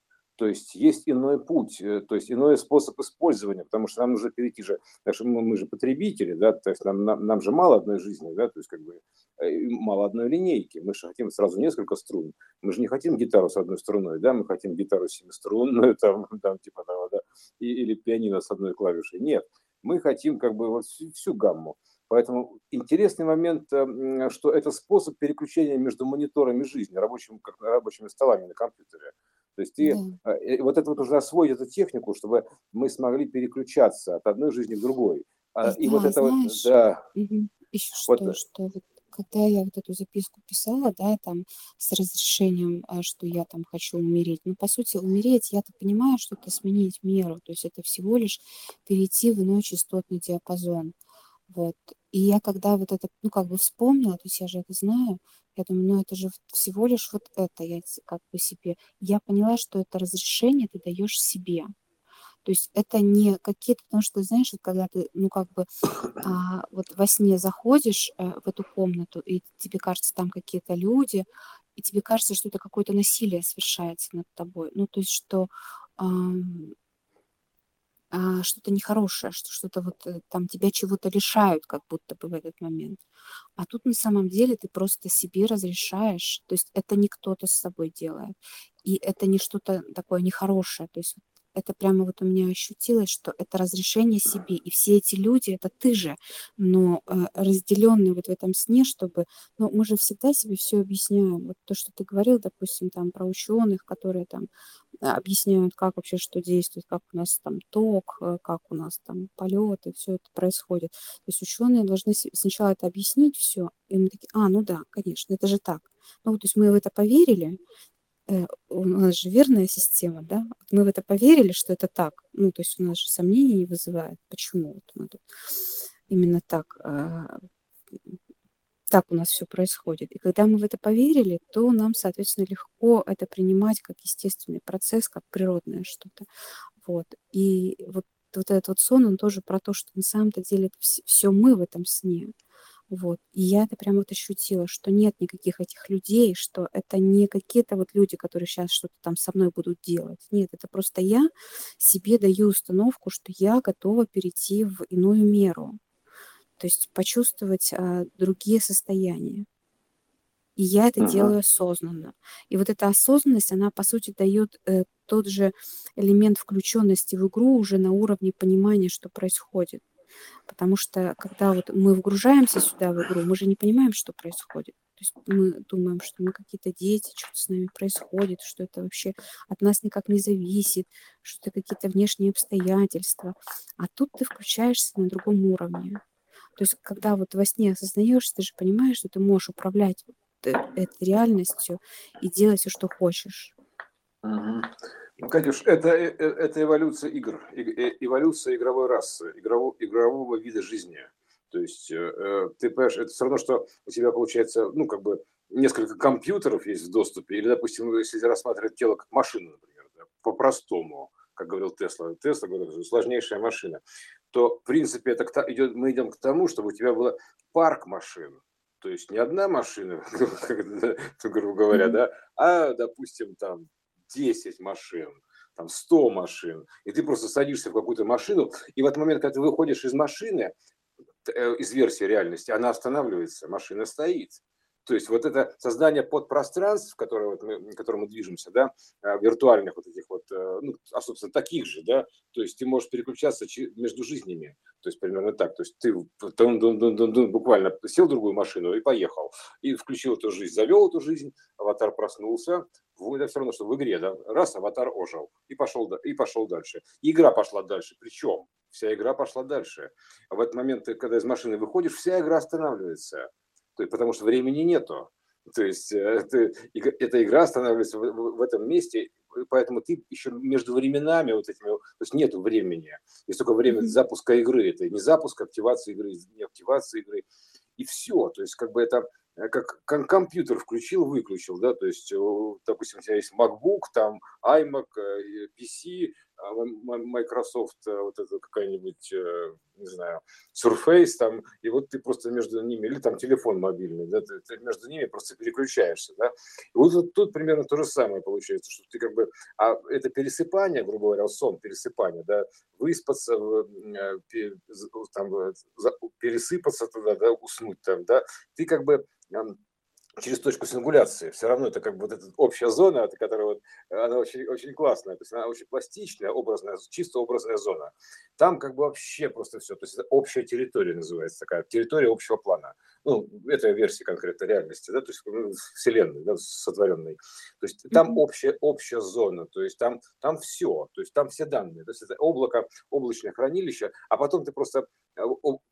то есть есть иной путь, э, то есть иной способ использования, потому что нам нужно перейти же, потому что мы, мы же потребители, да, то есть нам, нам, нам же мало одной жизни, да, то есть как бы э, мало одной линейки, мы же хотим сразу несколько струн, мы же не хотим гитару с одной струной, да, мы хотим гитару семиструнную, там, там типа того, да, и, или пианино с одной клавишей, нет, мы хотим как бы вот всю, всю гамму, Поэтому интересный момент, что это способ переключения между мониторами жизни, рабочими, как, рабочими столами на компьютере. То есть ты да. э, вот это вот нужно освоить эту технику, чтобы мы смогли переключаться от одной жизни к другой. А, и да, вот это знаешь, вот, да. Угу. Еще вот, что, что вот когда я вот эту записку писала, да, там с разрешением, а, что я там хочу умереть, ну, по сути, умереть, я-то понимаю, что это сменить меру, то есть это всего лишь перейти в иной частотный диапазон. Вот. И я когда вот это, ну, как бы вспомнила, то есть я же это знаю, я думаю, ну, это же всего лишь вот это, я как бы себе, я поняла, что это разрешение ты даешь себе. То есть это не какие-то, потому что, знаешь, вот когда ты, ну, как бы а, вот во сне заходишь а, в эту комнату, и тебе кажется, там какие-то люди, и тебе кажется, что это какое-то насилие совершается над тобой. Ну, то есть, что а, что-то нехорошее, что что-то вот э, там тебя чего-то лишают, как будто бы в этот момент. А тут на самом деле ты просто себе разрешаешь, то есть это не кто-то с собой делает, и это не что-то такое нехорошее, то есть это прямо вот у меня ощутилось, что это разрешение себе. И все эти люди, это ты же, но э, разделенный вот в этом сне, чтобы... Ну, мы же всегда себе все объясняем. Вот то, что ты говорил, допустим, там про ученых, которые там объясняют, как вообще что действует, как у нас там ток, э, как у нас там полет, и все это происходит. То есть ученые должны сначала это объяснить все, и мы такие, а, ну да, конечно, это же так. Ну, то есть мы в это поверили, Э, у нас же верная система, да, мы в это поверили, что это так, ну, то есть у нас же сомнений не вызывает, почему вот мы тут именно так, а, так у нас все происходит. И когда мы в это поверили, то нам, соответственно, легко это принимать как естественный процесс, как природное что-то. Вот. И вот, вот этот вот сон, он тоже про то, что на самом-то деле все мы в этом сне. Вот. И я это прям вот ощутила, что нет никаких этих людей, что это не какие-то вот люди, которые сейчас что-то там со мной будут делать. Нет, это просто я себе даю установку, что я готова перейти в иную меру. То есть почувствовать а, другие состояния. И я это uh-huh. делаю осознанно. И вот эта осознанность, она, по сути, дает э, тот же элемент включенности в игру уже на уровне понимания, что происходит. Потому что когда вот мы вгружаемся сюда в игру, мы же не понимаем, что происходит. То есть мы думаем, что мы какие-то дети, что-то с нами происходит, что это вообще от нас никак не зависит, что это какие-то внешние обстоятельства. А тут ты включаешься на другом уровне. То есть когда вот во сне осознаешь, ты же понимаешь, что ты можешь управлять э, этой реальностью и делать все, что хочешь. Угу. Катюш, это, э, э, это эволюция игр, эволюция игровой расы, игрового, игрового вида жизни. То есть, э, ты понимаешь, это все равно, что у тебя получается, ну, как бы, несколько компьютеров есть в доступе, или, допустим, если рассматривать тело как машину, например, да, по-простому, как говорил Тесла, Тесла говорил, сложнейшая машина, то, в принципе, это идет, мы идем к тому, чтобы у тебя был парк машин, то есть не одна машина, грубо говоря, да, а, допустим, там 10 машин, там 100 машин, и ты просто садишься в какую-то машину, и в этот момент, когда ты выходишь из машины, э, из версии реальности, она останавливается, машина стоит. То есть вот это создание подпространств, которое, вот мы, котором мы движемся, да, а, виртуальных вот этих вот, э, ну, а, собственно, таких же, да, то есть ты можешь переключаться между жизнями, то есть примерно так, то есть ты буквально сел в другую машину и поехал, и включил эту жизнь, завел эту жизнь, аватар проснулся, это все равно, что в игре, да, раз аватар ожил и пошел, и пошел дальше. игра пошла дальше, причем вся игра пошла дальше. А в этот момент, когда из машины выходишь, вся игра останавливается, потому что времени нету. То есть это, эта игра останавливается в, в, этом месте, поэтому ты еще между временами вот этими, то есть нету времени, есть только время запуска игры, это не запуск, активации игры, не активации игры, и все, то есть как бы это Э, как компьютер включил, выключил, да, то есть, допустим, у тебя есть MacBook, там iMac, э, PC, Microsoft, э, вот это какая-нибудь, не знаю, Surface, там, и вот ты просто между ними, или там телефон мобильный, да, ты, ты между ними просто переключаешься, да. И вот, вот тут примерно то же самое получается, что ты как бы, а это пересыпание, грубо говоря, сон, пересыпание, да, выспаться, там, пересыпаться туда, да, уснуть там, да, ты как бы через точку сингуляции. Все равно это как бы вот эта общая зона, которая вот, она очень, очень классная, то есть она очень пластичная, образная, чисто образная зона. Там как бы вообще просто все, то есть это общая территория называется такая, территория общего плана. Ну, это версия конкретно реальности, да, то есть ну, вселенной, да, сотворенной. То есть там общая, общая зона, то есть там, там все, то есть там все данные, то есть это облако, облачное хранилище, а потом ты просто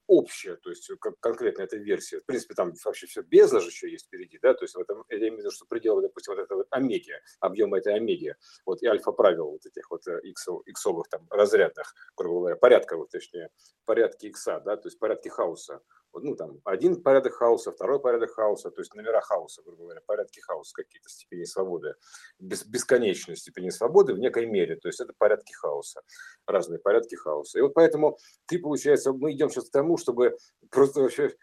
общая, то есть конкретно эта версия. В принципе, там вообще все бездна же еще есть впереди, да, то есть в этом, я имею в виду, что пределы, допустим, вот это вот омеги, объем этой омеги, вот и альфа-правил вот этих вот иксов, иксовых там разрядных, грубо говоря, порядковых, точнее, порядки икса, да, то есть порядки хаоса ну, там, один порядок хаоса, второй порядок хаоса, то есть номера хаоса, грубо говоря, порядки хаоса какие-то степени свободы, без, бесконечной степени свободы в некой мере, то есть это порядки хаоса, разные порядки хаоса. И вот поэтому ты, получается, мы идем сейчас к тому, чтобы просто вообще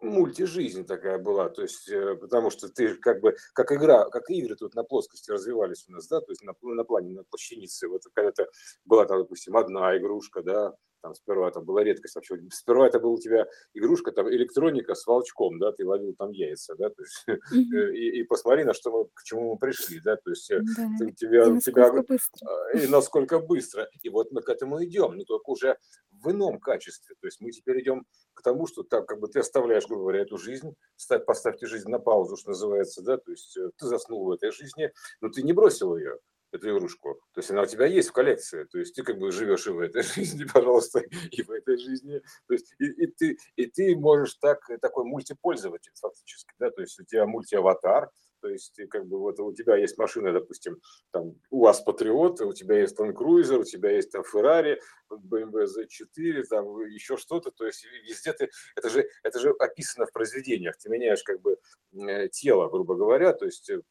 мультижизнь такая была, то есть, э, потому что ты как бы, как игра, как игры тут на плоскости развивались у нас, да, то есть на, на плане, на площанице, вот когда-то была там, допустим, одна игрушка, да, там сперва это была редкость вообще. Сперва это была у тебя игрушка, там электроника с волчком, да, ты ловил там яйца, да, то есть, mm-hmm. и, и посмотри, на что мы, к чему мы пришли, да, то есть э, да. ты, тебя, и тебя, быстро. А, и насколько быстро. И вот мы к этому идем, но только уже в ином качестве. То есть мы теперь идем к тому, что так как бы ты оставляешь, грубо говоря, эту жизнь, ставь, поставьте жизнь на паузу, что называется, да, то есть э, ты заснул в этой жизни, но ты не бросил ее эту игрушку. То есть она у тебя есть в коллекции. То есть ты как бы живешь и в этой жизни, пожалуйста, и в этой жизни. То есть и, и, ты, и ты можешь так, такой мультипользователь фактически. Да? То есть у тебя мультиаватар, то есть как бы вот у тебя есть машина, допустим, там у вас Патриот, у тебя есть Land Cruiser, у тебя есть там Ferrari, BMW Z4, там еще что-то, то есть везде ты, это же, это же описано в произведениях, ты меняешь как бы э, тело, грубо говоря, то есть э,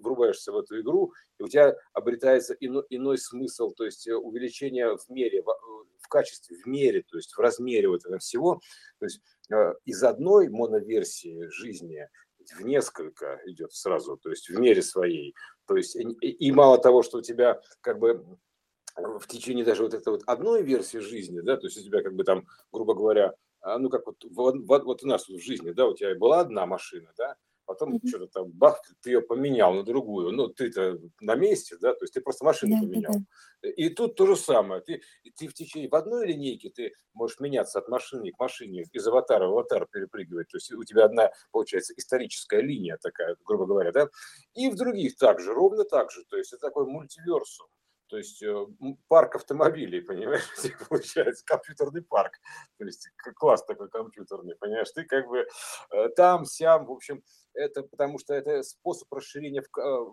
врубаешься в эту игру, и у тебя обретается ино, иной смысл, то есть э, увеличение в мере, в, в качестве, в мере, то есть в размере вот этого всего, то есть из одной моноверсии жизни в несколько идет сразу, то есть в мере своей. То есть и, мало того, что у тебя как бы в течение даже вот этой вот одной версии жизни, да, то есть у тебя как бы там, грубо говоря, а, ну как вот, вот, вот у нас в жизни, да, у тебя была одна машина, да, потом mm-hmm. что-то там, бах, ты ее поменял на другую. Ну, ты-то на месте, да, то есть ты просто машину yeah, поменял. Yeah. И тут то же самое. Ты, ты в течение, в одной линейке ты можешь меняться от машины к машине, из аватара в аватар перепрыгивать. То есть у тебя одна, получается, историческая линия такая, грубо говоря, да. И в других также, ровно так же. То есть это такой мультиверсум то есть э, парк автомобилей, понимаешь, получается, компьютерный парк, то есть класс такой компьютерный, понимаешь, ты как бы э, там, сям, в общем, это потому что это способ расширения в, э,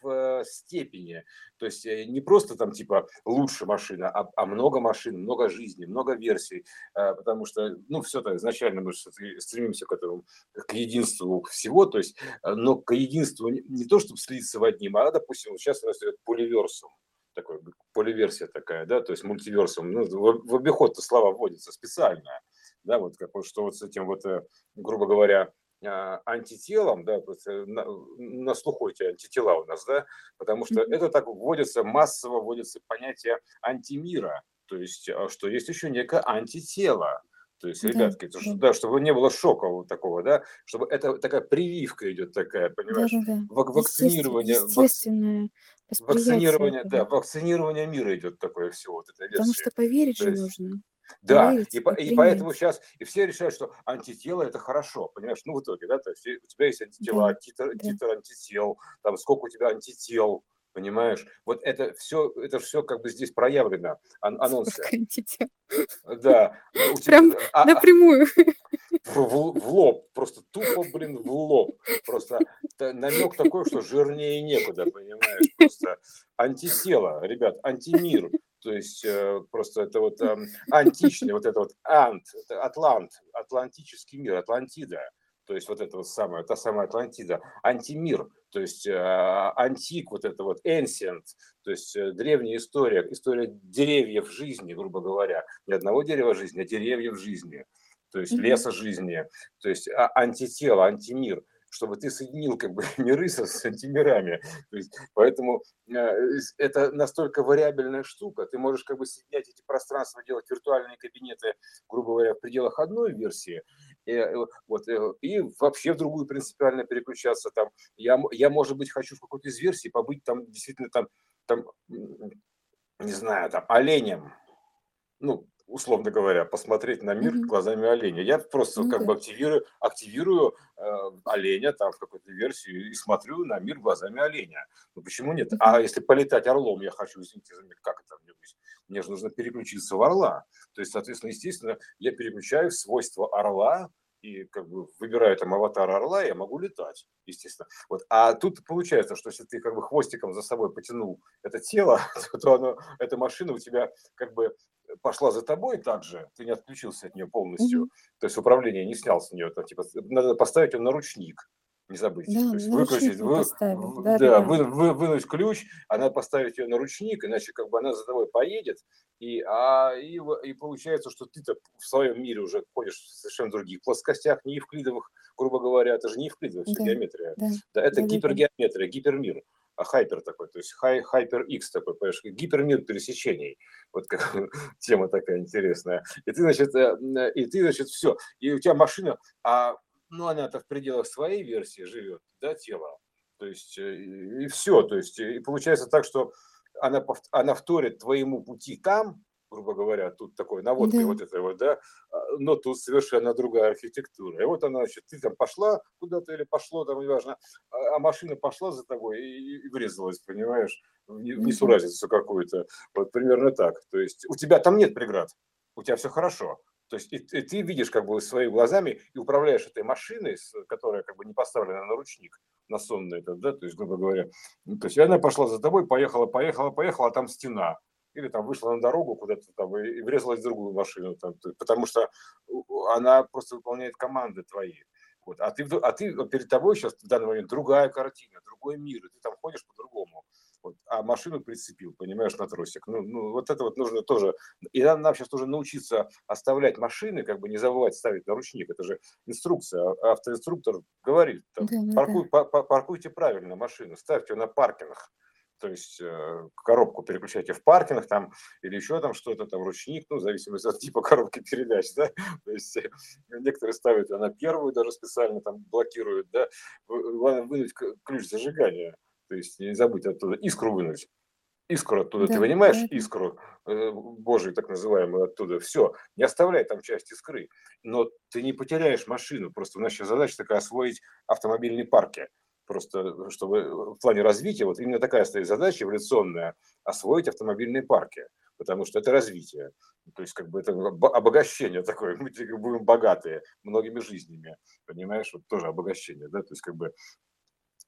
в степени, то есть не просто там типа лучше машина, а, а много машин, много жизней, много версий, потому что, ну, все-то изначально мы стремимся к этому, к единству всего, то есть, но к единству не, то, чтобы слиться в одним, а, допустим, сейчас у нас идет поливерсум, такой поливерсия такая, да, то есть мультиверсум. Ну, в, в обиход-то слова вводятся специально, да, вот как вот, что вот с этим вот, э, грубо говоря, а, антителом, да, э, на, на слуху эти антитела у нас, да, потому что это так вводится, массово вводится понятие антимира, то есть, что есть еще некое антитело, то есть, ребятки, да, что, да, чтобы не было шока вот такого, да, чтобы это такая прививка идет такая, понимаешь, да, да, да. вакцинирование, естественное вакцинирование, да, вакцинирование мира идет такое все вот это. Потому что поверить же есть, нужно. Да, поверить, и, и поэтому сейчас и все решают, что антитела это хорошо, понимаешь, ну в итоге, да, то есть у тебя есть антитела, да, титр, да. титр антител, там сколько у тебя антител, Понимаешь? Вот это все, это все как бы здесь проявлено. Ан- анонсы. Да. Прям а, а, напрямую. В, в, лоб. Просто тупо, блин, в лоб. Просто намек такой, что жирнее некуда, понимаешь? Просто антитело, ребят, антимир. То есть э, просто это вот э, античный, вот это вот ант, это атлант, атлантический мир, Атлантида то есть вот это вот самое, та самая Атлантида, антимир, то есть э, антик, вот это вот ancient, то есть э, древняя история, история деревьев жизни, грубо говоря, не одного дерева жизни, а деревьев жизни, то есть леса жизни, то есть а, антитело, антимир чтобы ты соединил как бы миры со, с антимирами. То есть, поэтому э, это настолько вариабельная штука. Ты можешь как бы соединять эти пространства, делать виртуальные кабинеты, грубо говоря, в пределах одной версии, и, э, вот, э, и вообще в другую принципиально переключаться. Там, я, я, может быть, хочу в какой-то из версий побыть там действительно там, там не знаю, там оленем, ну, условно говоря, посмотреть на мир Мгм. глазами оленя. Я просто Ну как бы активирую, активирую э, оленя там в какой-то версии и смотрю на мир глазами оленя. Ну почему нет? А Мгм. если полетать орлом я хочу, извините за меня, как это мне быть? Мне же нужно переключиться в орла. То есть, соответственно, естественно, я переключаю свойства орла и как бы выбираю там аватар орла, я могу летать, естественно. Вот. А тут получается, что если ты как бы хвостиком за собой потянул это тело, то оно, эта машина у тебя как бы пошла за тобой также, ты не отключился от нее полностью, Мгм. то есть управление не снял с нее, там, типа, надо поставить ее на ручник, не забыть, Да, то есть выключить, вы, Да, да, да, вы- вы- вынуть ключ, она поставить ее на ручник, иначе как бы она за тобой поедет, и, а, и, и получается, что ты-то в своем мире уже ходишь в совершенно других плоскостях, не евклидовых, грубо говоря, это же не евклидовая Да. геометрия, да. да, это Да-да-да. гипергеометрия, гипермир, хайпер такой, то есть хай, хайпер X такой, понимаешь, гипермир пересечений. Вот как тема такая интересная. И ты, значит, э, м, и ты, значит, все. И у тебя машина, а ну она-то в пределах своей версии живет, да, тело. То есть э, и, все. То есть и получается так, что она, она вторит твоему пути там, грубо говоря, тут такой наводкой Да. вот этой вот, да, а, но тут совершенно другая архитектура. И вот она, значит, ты там пошла куда-то или пошло, там, неважно, а а машина пошла за тобой и, и врезалась, понимаешь, в несуразицу какую-то. Вот примерно так. То есть у тебя там нет преград, у тебя все хорошо. То есть и, и ты видишь как бы своими глазами и управляешь этой машиной, которая как бы не поставлена на ручник, на сонный этот, да, то есть, грубо говоря. Ну, то есть и она пошла за тобой, поехала, поехала, поехала, а там стена. Или там вышла на дорогу куда-то там и, врезалась в другую машину, там, то- потому что она просто выполняет команды твои. Вот. А, ты, а ты перед тобой сейчас в данный момент другая картина, другой мир, и ты там ходишь по-другому. Вот. А машину прицепил, понимаешь, на тросик. Ну, ну, вот это вот нужно тоже. И нам, нам сейчас тоже научиться оставлять машины, как бы не забывать ставить на ручник. Это же инструкция. А- Автоинструктор говорит, там, Да, да, паркуй- па- па- паркуйте правильно машину, ставьте на паркинг. То есть э, коробку переключайте в паркинг там или еще там что-то, там ручник, ну, в зависимости от типа коробки передач, да. То есть э, некоторые ставят на первую, даже специально там блокируют, да. Главное вынуть ключ зажигания, то есть не забыть оттуда искру вынуть. Искру оттуда, ты Да, вынимаешь да, да. искру, э, Божий так называемую оттуда, все, не оставляй там часть искры, но ты не потеряешь машину, просто у нас сейчас задача такая освоить автомобильные парки, просто чтобы в плане развития, вот именно такая стоит задача эволюционная, освоить автомобильные парки, потому что это развитие, то есть как бы это обо- обогащение такое, мы будем богатые многими жизнями, понимаешь, вот тоже обогащение, да, то есть как бы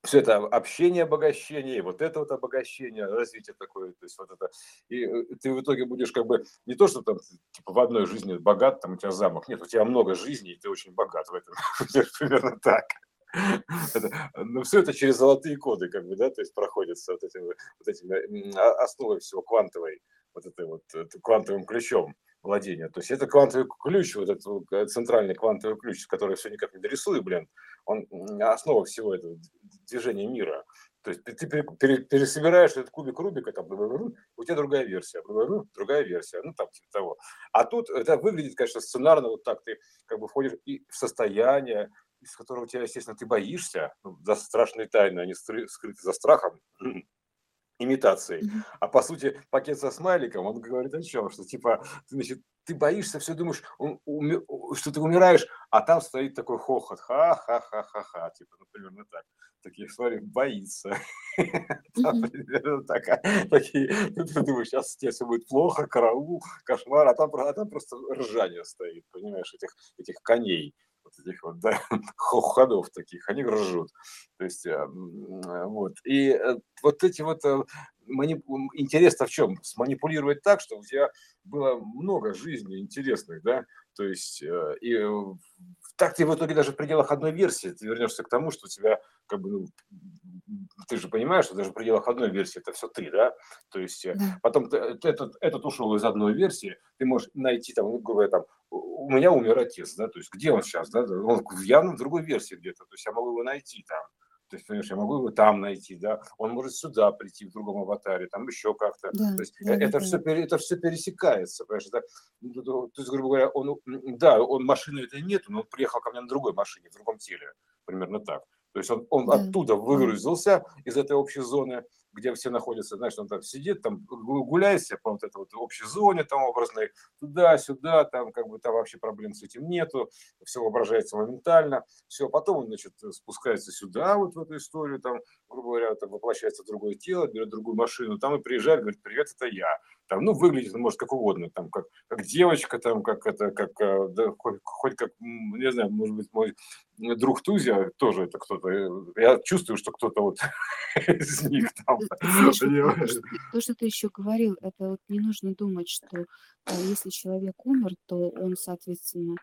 все это общение, обогащение, и вот это вот обогащение, развитие такое, то есть вот это, и э, ты в итоге будешь как бы не то, что там типа в одной жизни богат, там у тебя замок, нет, у тебя много жизней, и ты очень богат в этом, примерно так. Ну, все это через золотые коды, как бы, да, то есть проходится вот этими, вот этими м, а- основой всего квантовой, вот этой вот э, квантовым ключом владения. То есть это квантовый ключ, вот этот э, центральный квантовый ключ, который все никак не дорисую, блин, он основа всего этого движения мира. То есть ты пере- пере- пересобираешь этот кубик Рубика, там, у тебя другая версия, другая версия, ну там типа того. А тут это выглядит, конечно, сценарно вот так, ты как бы входишь и в состояние, из которого тебя, естественно, ты боишься, ну, за страшные тайны, они скры- скрыты за страхом, имитацией. А по сути пакет со смайликом, он говорит о чем? Что типа, значит, ты боишься, все думаешь, ум- уме- у- что ты умираешь, а там стоит такой хохот, ха-ха-ха-ха-ха, типа, ну, примерно так. Таких, смотри, боится. Примерно так, такие, ты думаешь, сейчас тебе все будет плохо, караул, кошмар, а там, а там просто ржание стоит, понимаешь, этих, этих коней, этих вот, да, ходов таких, они ржут. То есть, э, э, вот. И э, вот эти вот мани- м, интерес-то в чем? Сманипулировать так, чтобы у тебя было много жизней интересных, да, то есть, и так ты в итоге даже в пределах одной версии ты вернешься к тому, что у тебя, как бы, ну, ты же понимаешь, что даже в пределах одной версии это все ты, да, то есть, э, Да. потом ты- э, этот, этот ушел из одной версии, ты можешь найти там, грубо говоря, там, у меня умер отец, да, то есть, где он сейчас, да, да, он явно в другой версии где-то, то есть, я могу его найти там, то есть, понимаешь, я могу его там найти, да, он может сюда прийти в другом аватаре, там еще как-то. Да, То есть э, да, да, это да. все, это все пересекается, понимаешь, это, ну, то- есть, грубо говоря, он, да, он машины это нет, но он приехал ко мне на другой машине, в другом теле, примерно так. То есть он, он да. оттуда выгрузился из этой общей зоны, где все находятся, знаешь, он там сидит, там гуляет себе по вот этой вот общей зоне там образной, туда-сюда, там как бы там вообще проблем с этим нету, все воображается моментально, все, потом он, значит, спускается сюда, вот в эту историю, там, грубо говоря, там воплощается в другое тело, берет другую машину, там и приезжает, говорит, привет, это я. Там, ну, выглядит, может, как угодно, там, как, как девочка, там, как это, как, э, да, хоть, хоть как, не знаю, может быть, мой друг Тузя тоже это кто-то, э, я чувствую, что кто-то вот из них там. То, что ты еще говорил, это вот не нужно думать, что э, если человек умер, то он, соответственно,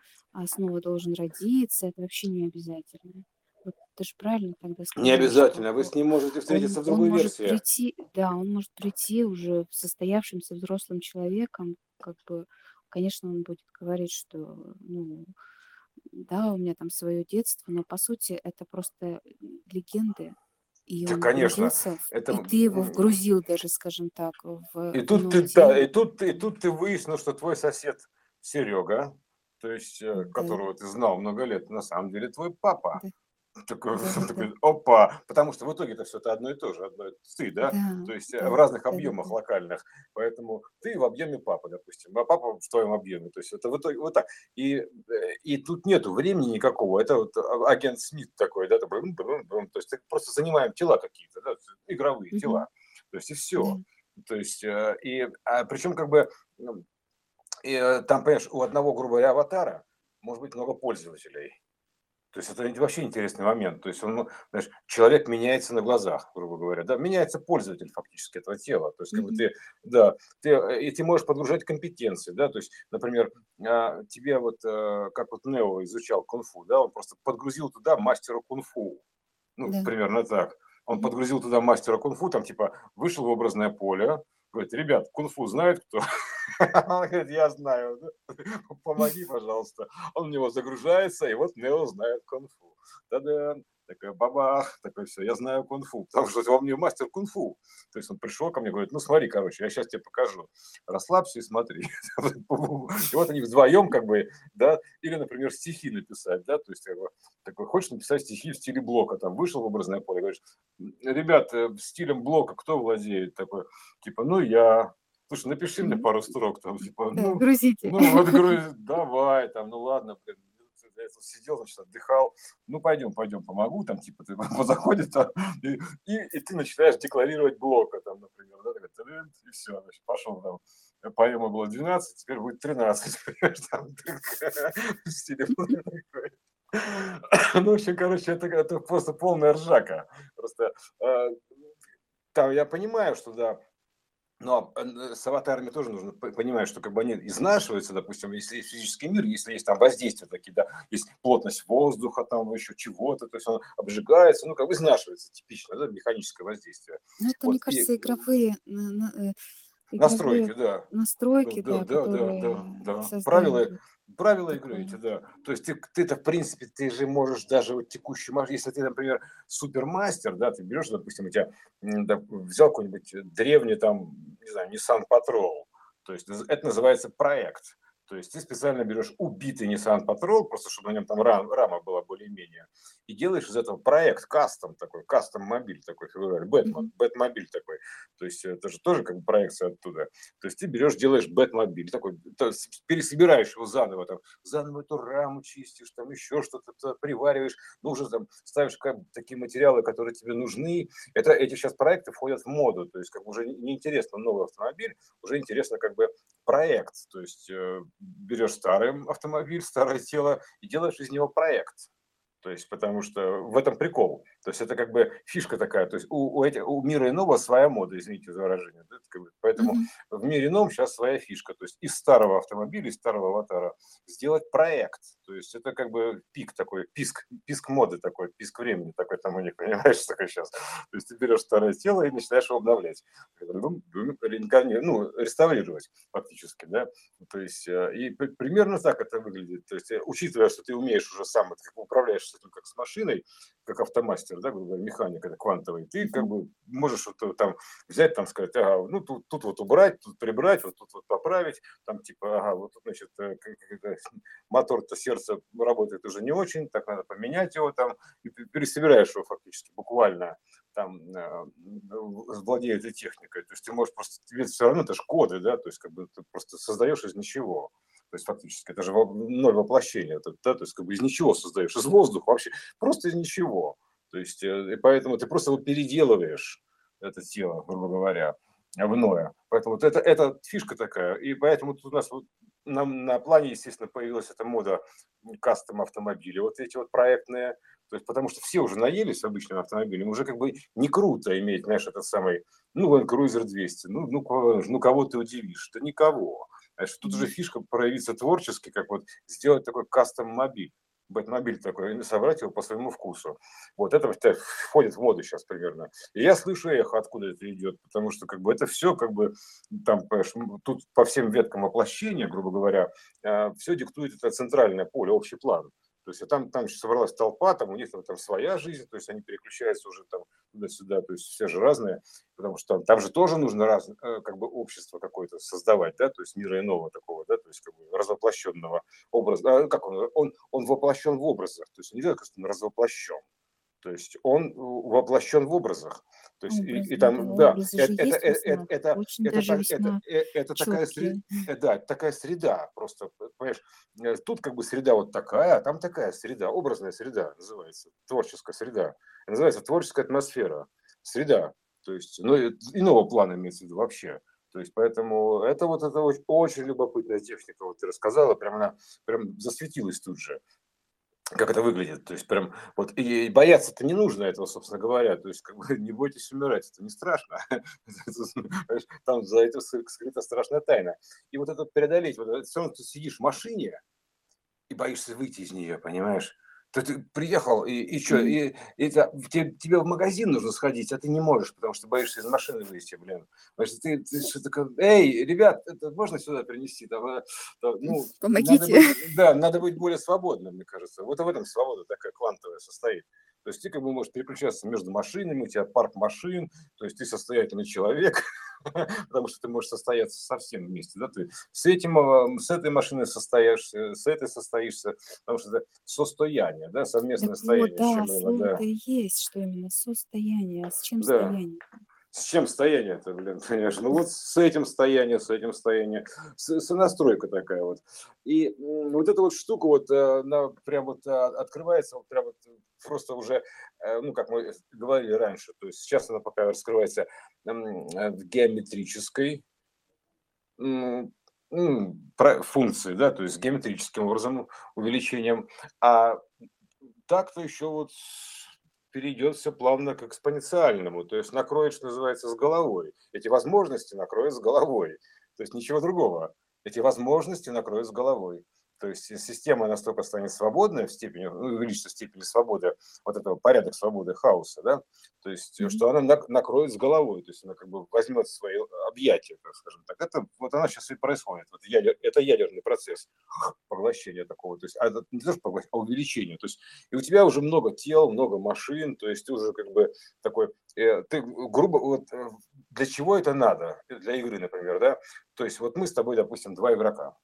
снова должен родиться, это вообще не обязательно. Ты же правильно тогда сказал. Не обязательно, вы с ним можете встретиться он, в другой он версии. Может прийти, да, он может прийти уже состоявшимся взрослым человеком, как бы, конечно, он будет говорить, что, ну, да, у меня там свое детство, но по сути это просто легенды. И да, конечно. Это... И ты его вгрузил даже, скажем так, в... И тут, ты, да, и, тут, и тут ты выяснил, что твой сосед Серега, то есть, э, да. которого ты знал много лет, на самом деле твой папа. Да. Такой, такой опа, потому что в итоге это все это одно и то же, одно ты, да, да то есть э, да, в разных объемах да, локальных, поэтому ты в объеме папы, допустим, а папа в твоем объеме, то есть это в итоге вот так, и, э, и тут нету времени никакого, это вот а, агент Смит такой, да, такой, то есть ты просто занимаем тела какие-то, да, игровые тела, то есть и все, то есть э, и, а, причем как бы ну, и, там, понимаешь, у одного, грубо говоря, аватара может быть много пользователей, то есть это вообще интересный момент. То есть он, ну, знаешь, человек меняется на глазах, грубо говоря, да, меняется пользователь фактически этого тела. То есть как бы ты, да, ты, э, и ты можешь подгружать компетенции, да, то есть, например, а, тебе вот, э, как вот Нео изучал кунг-фу, да, он просто подгрузил туда мастера кунг-фу, ну, да. примерно так. Он подгрузил туда мастера кунг-фу, там типа вышел в образное поле, говорит, ребят, кунг-фу знает кто? Он говорит, я знаю, помоги, пожалуйста. Он в него загружается, и вот Нео знает кунг-фу. Да-да, такая бабах, такой все, я знаю кунг-фу, потому что он мне мастер кунг-фу. То есть он пришел ко мне, говорит, ну смотри, короче, я сейчас тебе покажу, расслабься и смотри. И вот они вдвоем как бы, да, или, например, стихи написать, да, то есть как бы, такой, хочешь написать стихи в стиле блока, там вышел в образное поле, говоришь, ребят, э, стилем блока кто владеет? Такой, типа, ну я, слушай, напиши мне пару строк там, типа, ну, грузите. ну вот, груз, давай, там, ну ладно, блин, я сидел, значит, отдыхал, ну, пойдем, пойдем, помогу, там, типа, ты заходит, там, и, и, и ты начинаешь декларировать блока, там, например, да, такой, и все, значит, пошел там, поэма было 12, теперь будет 13, там, в стиле ну, в общем, короче, это, это просто полная ржака. Просто э, там я понимаю, что да, но э, с аватарами тоже нужно понимать, что как бы они изнашиваются, допустим, если есть физический мир, если есть там воздействия такие, да, есть плотность воздуха, там еще чего-то, то есть он обжигается, ну, как бы изнашивается типично, да, механическое воздействие. Ну, это, вот, мне кажется, и, игровые, э, игровые настройки, да. Настройки, да, да, да, да, да, да. Правила, правила игры эти, да. То есть ты, ты-то, в принципе, ты же можешь даже вот текущий, если ты, например, супермастер, да, ты берешь, допустим, у тебя да, взял какой-нибудь древний там, не знаю, Nissan Patrol, то есть это называется проект. То есть ты специально берешь убитый Nissan Patrol, просто чтобы на нем там рам, рама была более-менее, и делаешь из этого проект, кастом такой, кастом мобиль такой, Бэтмобиль Бэтмобиль такой. То есть это же тоже как бы проекция оттуда. То есть ты берешь, делаешь Бэтмобиль такой, пересобираешь его заново, там, заново эту раму чистишь, там еще что-то привариваешь, ну уже там ставишь как, такие материалы, которые тебе нужны. Это, эти сейчас проекты входят в моду, то есть как бы уже неинтересно новый автомобиль, уже интересно как бы проект, то есть э, берешь старый автомобиль, старое тело и делаешь из него проект. То есть, потому что в этом прикол. То есть это как бы фишка такая. То есть у, у, этих, у мира иного своя мода, извините за выражение. Да? Как бы, поэтому mm-hmm. в мире ином сейчас своя фишка. То есть из старого автомобиля, из старого аватара сделать проект. То есть это как бы пик такой, писк, писк моды такой, писк времени такой там у них, понимаешь, что такое сейчас. То есть ты берешь старое тело и начинаешь его обновлять. Ну, реставрировать фактически, да. То есть э, и примерно так это выглядит. То есть э, учитывая, что ты умеешь уже сам, ты управляешь этим как с машиной, как автомастер, да, грубо говоря, механик, это квантовый, ты как бы можешь вот там взять, там сказать, ага, ну тут, тут вот убрать, тут прибрать, вот тут вот поправить, там типа, ага, вот тут, значит, э, мотор-то сердце работает уже не очень, так надо поменять его там, и пересобираешь его фактически буквально там э, владея этой техникой. То есть ты можешь просто, тебе все равно это же коды, да, то есть как бы ты просто создаешь из ничего. То есть фактически это же ноль воплощения, да, то есть как бы из ничего создаешь, из воздуха вообще, просто из ничего. То есть э, и поэтому ты просто вот переделываешь это тело, грубо говоря, в иное. Поэтому вот это, это фишка такая. И поэтому тут у нас вот на, на плане, естественно, появилась эта мода кастом автомобилей, вот эти вот проектные, то есть, потому что все уже наелись обычным автомобилем, уже как бы не круто иметь, знаешь, этот самый, ну, Land Cruiser 200, ну, ну, ну кого ты удивишь? Да никого. Знаешь, тут уже фишка проявиться творчески, как вот сделать такой кастом-мобиль. Бэтмобиль такой, и собрать его по своему вкусу. Вот это входит в моду сейчас примерно. И я слышу эхо, откуда это идет, потому что как бы это все как бы там, тут по всем веткам воплощения, грубо говоря, а, все диктует это центральное поле, общий план. То есть а там, там собралась толпа, там у них там, там своя жизнь, то есть они переключаются уже там туда-сюда, то есть все же разные, потому что там, там же тоже нужно раз, э, как бы общество какое-то создавать, да, то есть мира иного такого, да, то есть как бы развоплощенного образа, а, как он, он, он воплощен в образах, то есть не так, что он развоплощен, то есть он воплощен в образах. То есть, и, и там, да, это, это, это, это, это, это такая среда, да, такая среда, просто, понимаешь, э, тут как бы среда вот такая, а там такая среда, образная среда называется, творческая среда, называется творческая атмосфера, среда, то есть, ну, иного плана имеется в виду вообще. То есть, поэтому это вот это очень, очень любопытная техника, вот ты рассказала, прям она прям засветилась тут же как это выглядит. То есть прям вот и бояться-то не нужно этого, собственно говоря. То есть как бы не бойтесь умирать, это не страшно. Там за этим скрыта страшная тайна. И вот это преодолеть, вот все равно ты сидишь в машине и боишься выйти из нее, понимаешь? То ты приехал, и, и что, и, и это, тебе, тебе в магазин нужно сходить, а ты не можешь, потому что боишься из машины выйти, блин. Что ты, ты что такое, эй, ребят, это можно сюда принести? Там, э, там, ну, Помогите. Надо быть, да, надо быть более свободным, мне кажется. Вот в этом свобода такая квантовая состоит. То есть ты как бы можешь переключаться между машинами, у тебя парк машин, то есть ты состоятельный человек, потому что ты можешь состояться совсем вместе, да, ты с этим, э, с этой машиной состоишься, с этой состоишься, потому что это состояние, да, совместное так состояние. Вот, да, слово да. есть, что именно состояние, а с чем да. состояние? С чем стояние-то, блин, понимаешь? Ну вот с этим стояние, с этим стояние, с, настройка такая вот. И вот эта вот штука вот, э, она прям вот а, открывается, вот прям вот просто уже, э, ну, как мы говорили раньше, то есть сейчас она пока раскрывается в геометрической функции, да, то есть геометрическим образом, увеличением, а так-то еще вот перейдет все плавно к экспоненциальному, то есть накроет, что называется, с головой. Эти возможности накроет с головой, то есть ничего другого. Эти возможности накроет с головой. То есть система настолько станет свободной в степени, ну, увеличится в степени свободы, вот этого порядок свободы хаоса, да, то есть mm-hmm. что она накроет с головой, то есть она как бы возьмет свои объятия, так скажем так. Это вот она сейчас и происходит. Вот ядер, это ядерный процесс поглощения такого, то есть а это не то, что поглощение, а увеличение. То есть и у тебя уже много тел, много машин, то есть ты уже как бы такой, э, ты грубо, вот э, для чего это надо? Для игры, например, да? То есть вот мы с тобой, допустим, два игрока,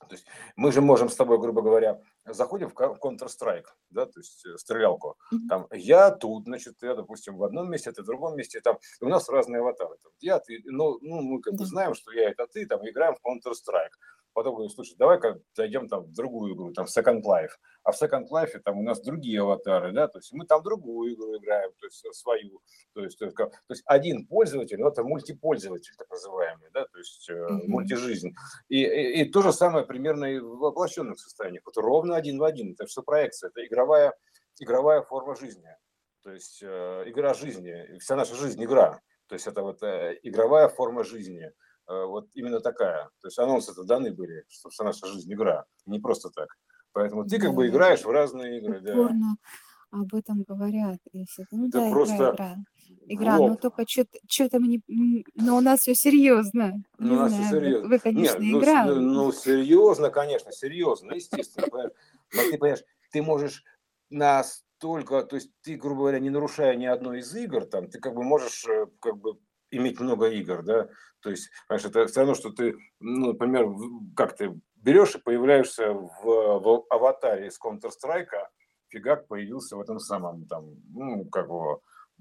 то есть мы же можем с тобой, грубо говоря, заходим в Counter-Strike, да, то есть э, стрелялку. Там я тут, значит, я, допустим, в одном месте, ты в другом месте, там у нас разные аватары. Там, я, ты, ну, ну, мы как бы знаем, что я это ты, там играем в Counter-Strike потом говорю, слушай, давай-ка зайдем там в другую игру, там в Second Life. А в Second Life там у нас другие аватары, да, то есть мы там другую игру играем, то есть свою. То есть, то есть, то есть один пользователь, ну, это мультипользователь, так называемый, да, то есть mm-hmm. мультижизнь. И, и, и то же самое примерно и в воплощенных состояниях. Вот ровно один в один. Это все проекция, это игровая, игровая форма жизни. То есть э, игра жизни, вся наша жизнь игра. То есть это вот э, игровая форма жизни. Э, вот именно такая. То есть анонсы-то даны были, что вся наша жизнь игра, не просто так. Поэтому ты как бы играешь в разные игры. Да. об этом говорят. Если, ну это да, просто... игра, игра. Игра, но только что-то мы не... Но у нас все серьезно. Ну, у нас все серьезно. Вы, конечно, Нет, игра. Ну, ну, серьезно, конечно, серьезно, естественно. Но ты понимаешь, ты можешь на только, то есть ты, грубо говоря, не нарушая ни одной из игр, там, ты как бы можешь э, как бы иметь много игр, да, то есть, понимаешь, это все равно, что ты, ну, например, как ты берешь и появляешься в, в аватаре из Counter-Strike, фигак появился в этом самом, там, ну, как бы,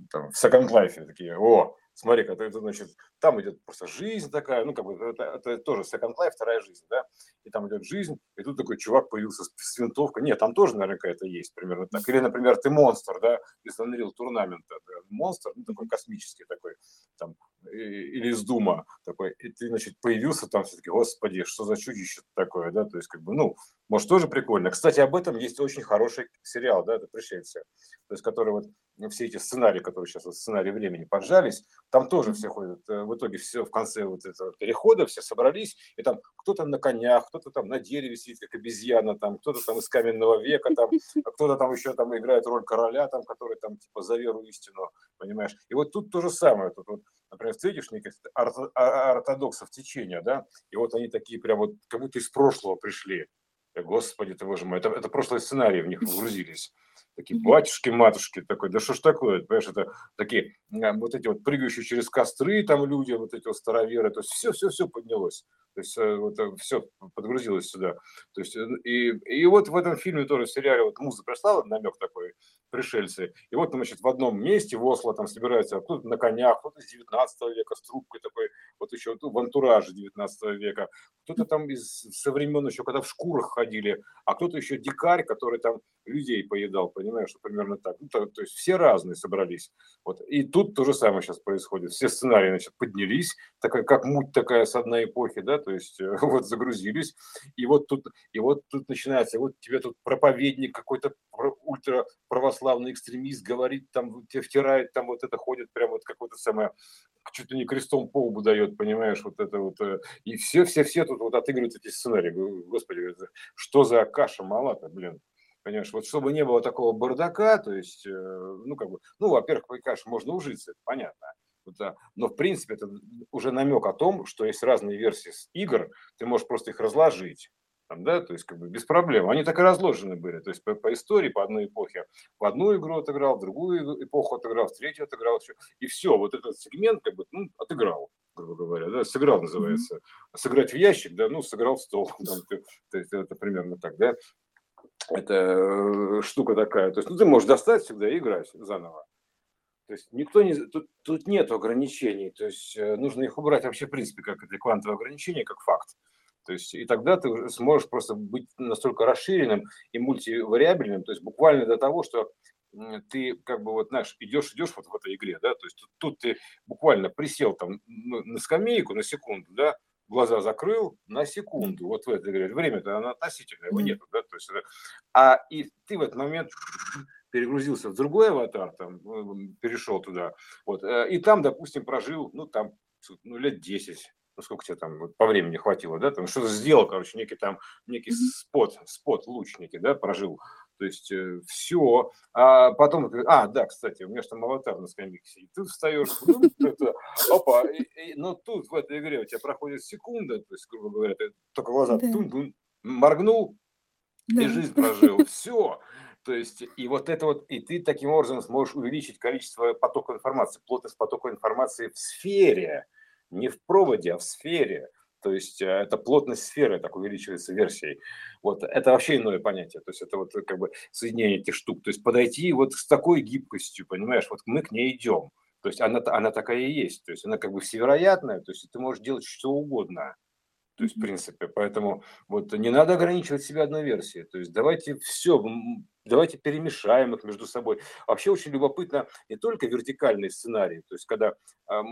там, в Second Life, такие, о, смотри, это, это значит, там идет просто жизнь такая, ну, как бы, это, это тоже Second Life, вторая жизнь, да, и там идет жизнь, и тут такой чувак появился с, с винтовкой, нет, там тоже наверняка это есть, примерно так, или, например, ты монстр, да, из Unreal Tournament, монстр, ну, такой космический такой, там, или из Дума такой, и ты, значит, появился там все-таки, господи, что за чудище такое, да, то есть, как бы, ну, может, тоже прикольно. Кстати, об этом есть очень хороший сериал, да, это «Пришельцы», то есть, который вот, все эти сценарии, которые сейчас, вот сценарии времени поджались, там тоже все ходят, э, в итоге все в конце вот этого перехода, все собрались, и там кто-то на конях, кто-то там на дереве сидит, как обезьяна, там, кто-то там из каменного века, там, а кто-то там еще там играет роль короля, там, который там, типа, за веру истину, понимаешь. И вот тут то же самое, тут вот например, встретишь неких а, ортодоксов течения, да, и вот они такие прям вот, как будто из прошлого пришли. Господи ты, боже мой, это, это прошлые сценарии в них погрузились. Такие батюшки, матушки, такой, да что ж такое, понимаешь, это такие вот эти вот прыгающие через костры там люди, вот эти вот староверы, то есть все-все-все поднялось. То есть э, вот э, все подгрузилось сюда. То есть э, и, и вот в этом фильме тоже в сериале вот музыка пришла, вот намек такой, пришельцы. И вот, значит, в одном месте в Осло там собираются кто-то на конях, кто-то из 19 века с трубкой такой, вот еще в антураже 19 века, кто-то там из со времен еще, когда в шкурах ходили, а кто-то еще дикарь, который там людей поедал, понимаешь, что примерно так. Ну, то, то есть все разные собрались. Вот. И тут то же самое сейчас происходит. Все сценарии, значит, поднялись, такая, как муть такая с одной эпохи, да, то есть э, вот загрузились, и вот тут, и вот тут начинается, вот тебе тут проповедник какой-то ультраправославный экстремист говорит, там тебе втирает, там вот это ходит, прям вот какое-то самое, ли не крестом по лбу дает, понимаешь, вот это вот, э, и все-все-все тут вот отыгрывают эти сценарии. Господи, что за каша мала-то, блин. Понимаешь, вот чтобы не было такого бардака, то есть, э, ну, как бы, ну, во-первых, конечно, можно ужиться, это понятно. Но, в принципе, это уже намек о том, что есть разные версии игр, ты можешь просто их разложить. Там, да, то есть как бы без проблем. Они так и разложены были. То есть по, по истории, по одной эпохе. В одну игру отыграл, в другую эпоху отыграл, в третью отыграл. Все. И все, вот этот сегмент как бы ну, отыграл грубо говоря, да, сыграл называется. Сыграть в ящик, да, ну, сыграл в стол, там, ты, ты, это, это примерно так, да это э, штука такая. То есть ну, ты можешь достать всегда и играть заново. То есть никто не... Тут, тут нет ограничений. То есть э, нужно их убрать вообще, в принципе, как это квантовое ограничение, как факт. То есть и тогда ты сможешь просто быть настолько расширенным и мультивариабельным, то есть буквально до того, что ты как бы вот, знаешь, идешь, идешь вот в этой игре, да, то есть тут, тут ты буквально присел там на скамейку на секунду, да, глаза закрыл на секунду, вот в этой игре. Время-то оно относительное, его нет, да, то есть, а и ты в этот момент перегрузился в другой аватар, там, э, перешел туда, вот, э, и там, допустим, прожил, ну, там, ну, лет 10, ну, сколько тебе там вот, по времени хватило, да, там что-то сделал, короче, некий там, некий спот, спот лучники, да, прожил, то есть э, все. А потом, а, да, кстати, у меня же там аватар на скамейке сидит. Ты встаешь, ну, опа, но тут в этой игре у тебя проходит секунда, то есть, грубо говоря, ты только глаза да. тун -тун, моргнул и жизнь прожил. Все. То есть, и вот это вот, и ты таким образом сможешь увеличить количество потока информации, плотность потока информации в сфере, не в проводе, а в сфере. То есть э, это плотность сферы так увеличивается версией. Вот это вообще иное понятие. То есть это вот как бы соединение этих штук. То есть подойти вот с такой гибкостью, понимаешь, вот мы к ней идем. То есть она, она такая и есть. То есть она как бы всевероятная. То есть ты можешь делать что угодно. То есть, в принципе, поэтому вот не надо ограничивать себя одной версией. То есть давайте все, давайте перемешаем их между собой. Вообще очень любопытно не только вертикальные сценарии, то есть когда, а, а,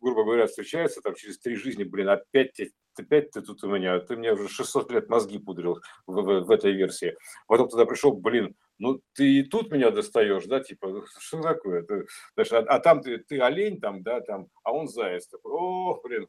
грубо говоря, встречаются там через три жизни, блин, опять ты, опять ты тут у меня, ты мне уже 600 лет мозги пудрил в, в, в этой версии. Потом туда пришел, блин, ну ты и тут меня достаешь, да, типа, что такое? Ты, знаешь, а, а там ты, ты олень там, да, там, а он заяц такой, о, блин,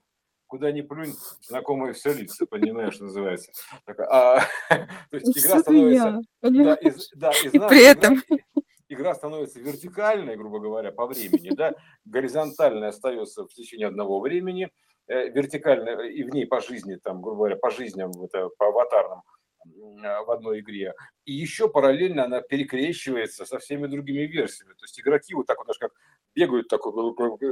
куда ни плюнь, знакомые все лица, понимаешь, называется. Так, а, то есть игра становится... Да, из, да, из и нас, при этом... Игра, игра становится вертикальной, грубо говоря, по времени, да, горизонтальная остается в течение одного времени, э, вертикальная и в ней по жизни, там, грубо говоря, по жизням, это, по аватарным, в одной игре. И еще параллельно она перекрещивается со всеми другими версиями. То есть игроки вот так вот даже как бегают такой,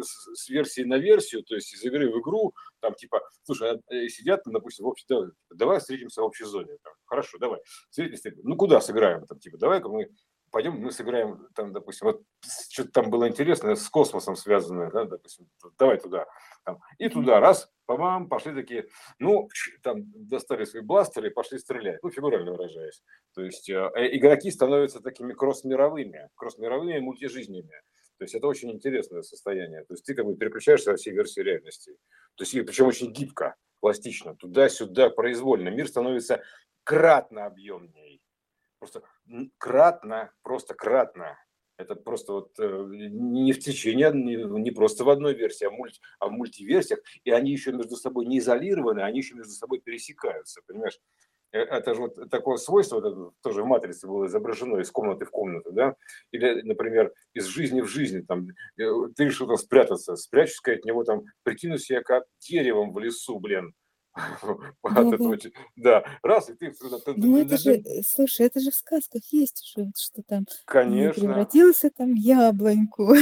с версии на версию, то есть из игры в игру, там типа, слушай, а, э, сидят, допустим, в общей, давай встретимся в общей зоне. Там, Хорошо, давай. Встретимся, ну куда сыграем? Там, типа, давай-ка мы пойдем, мы сыграем, там, допустим, вот что-то там было интересное, с космосом связанное, да, допустим, давай туда. Там, и туда, раз, по вам пошли такие, ну, там, достали свои бластеры и пошли стрелять, ну, фигурально выражаясь. То есть э, э игроки становятся такими кросс-мировыми, кросс-мировыми мультижизненными. То есть это очень интересное состояние. То есть ты как бы переключаешься во все версии реальности. То есть, и причем очень гибко, пластично, туда-сюда, произвольно. Мир становится кратно объемней. Просто кратно, просто кратно. Это просто вот э, не в течение, не просто в одной версии, а, мульти, а в мультиверсиях. И они еще между собой не изолированы, они еще между собой пересекаются, понимаешь? Э, это же вот такое свойство, это тоже в матрице было изображено из комнаты в комнату, да, или, например, из жизни в жизни, там, э, ты решил там спрятаться, спрячусь от него, там, прикинусь я как деревом в лесу, блин, Да, раз, и ты... Ну, это же, э, слушай, это же в сказках есть уже, что там Конечно. превратился там в яблоньку.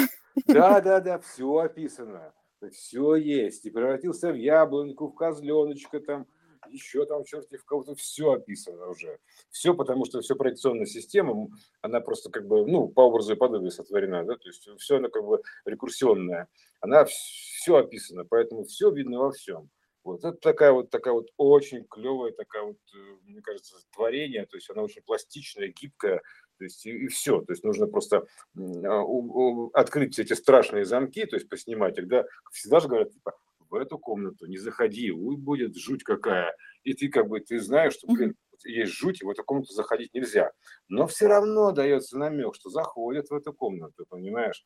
Да, да, да, все описано. Все есть. И превратился в яблоньку, в козленочка, там, еще там черти в кого-то, все описано уже. Все, потому что все проекционная система, она просто как бы, ну, по образу и подобию сотворена, да, то есть все она как бы рекурсионная. Она все описано, поэтому все видно во всем. Вот это такая вот такая вот очень клевая такая вот, э, мне кажется, творение. То есть она очень пластичная, гибкая. То есть и, и все. То есть нужно просто а, у, у, открыть эти страшные замки, то есть поснимать их. Да, всегда же говорят, типа, в эту комнату не заходи, будет жуть какая. И ты как бы, ты знаешь, что, блин, есть жуть, и в эту комнату заходить нельзя. Но все равно дается намек, что заходят в эту комнату, понимаешь?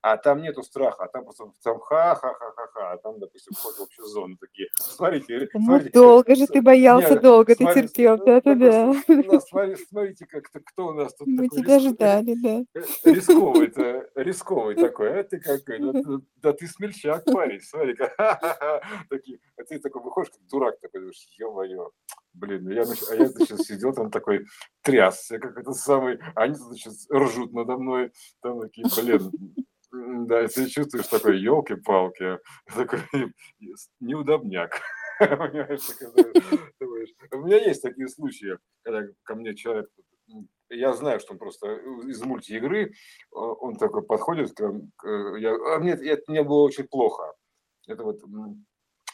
А там нету страха, а там просто там ха-ха-ха-ха-ха, а там, допустим, вход в общую зону такие. Смотрите, ну, смотрите долго же ты боялся, нет, долго смотри, ты терпел, да-да-да. Ну, смотрите, смотрите, как -то, кто у нас тут Мы тебя ждали, да. Э, рисковый, -то, рисковый такой, а ты какой? Да, да ты смельчак, парень, смотри, такие, а ты такой выходишь, как дурак такой, думаешь, ё-моё, Блин, я, а я, значит, сидел там такой, трясся, как это самый, а они, значит, ржут надо мной, там такие, блин, да, и ты чувствуешь такой, елки-палки, такой неудобняк. У меня есть такие случаи, когда ко мне человек, я знаю, что он просто из мультиигры, он такой подходит, я, а мне, это мне было очень плохо. Это вот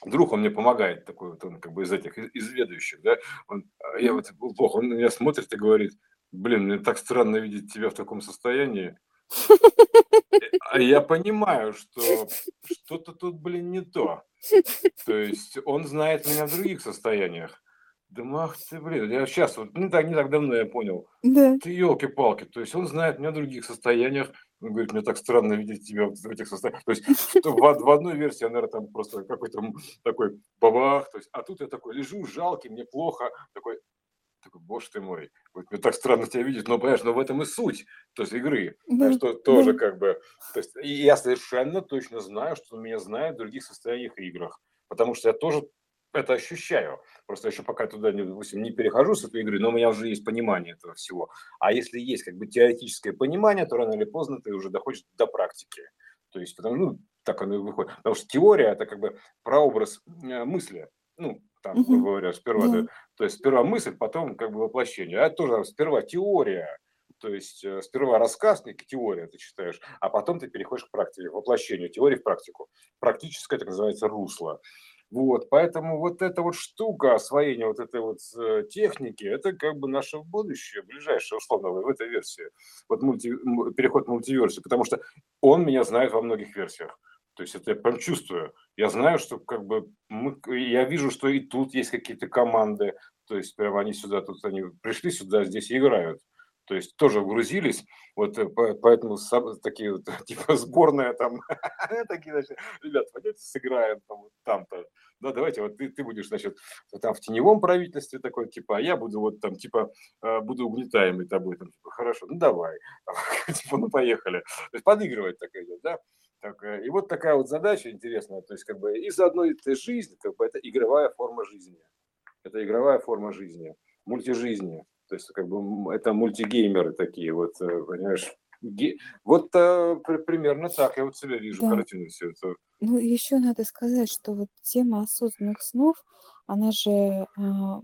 друг, он мне помогает, такой вот он как бы из этих изведующих, да, он, а я вот плохо, он на меня смотрит и говорит, блин, мне так странно видеть тебя в таком состоянии, а я понимаю, что что-то тут, блин, не то. То есть он знает меня в других состояниях. Да мах ты, блин, я сейчас, вот не так, не так давно я понял. Да. Ты елки-палки, то есть он знает меня в других состояниях. Он говорит, мне так странно видеть тебя в этих состояниях. То есть в, в одной версии, наверное, там просто какой-то такой бабах, то есть, а тут я такой лежу, жалкий, мне плохо, такой, такой, боже ты мой, вот мне так странно тебя видеть, но, понимаешь, но в этом и суть, то есть игры, да, что тоже да. как бы, то есть и я совершенно точно знаю, что он меня знает в других состояниях и играх, потому что я тоже это ощущаю. Просто еще пока туда, допустим, не перехожу с этой игры, но у меня уже есть понимание этого всего. А если есть как бы теоретическое понимание, то рано или поздно ты уже доходишь до практики. То есть, потому, ну, так оно и выходит. Потому что теория – это как бы прообраз э, мысли. Ну, там, грубо говоря, сперва, да. То есть сперва мысль, потом как бы воплощение. А это тоже сперва теория, то есть э, сперва рассказ, теория ты читаешь, а потом ты переходишь к практике, воплощению теории в практику. Практическое, так называется, русло. Вот, поэтому вот эта вот штука освоения вот этой вот э, техники, это как бы наше будущее, ближайшее, условно, в этой версии. Вот мульти, переход в мультиверсию, потому что он меня знает во многих версиях. То есть это я прям чувствую. Я знаю, что как бы мы, я вижу, что и тут есть какие-то команды. То есть прям они сюда, тут они пришли сюда, здесь и играют то есть тоже вгрузились, вот э, поэтому такие вот, типа сборная там, такие, значит, ребят, пойдете сыграем там, там-то, да, давайте, вот ты, ты будешь, значит, там в теневом правительстве такой, типа, а я буду вот там, типа, э, буду угнетаемый тобой, там, типа, хорошо, ну давай, типа, ну поехали, то есть подыгрывать так идет, да, так, э, и вот такая вот задача интересная, то есть как бы из одной этой жизни, как бы это игровая форма жизни, это игровая форма жизни, мультижизни. То есть как бы это мультигеймеры такие, вот, э, понимаешь, вот а, примерно так я вот себя вижу, да. картину все это. Ну, еще надо сказать, что вот тема осознанных снов, она же а,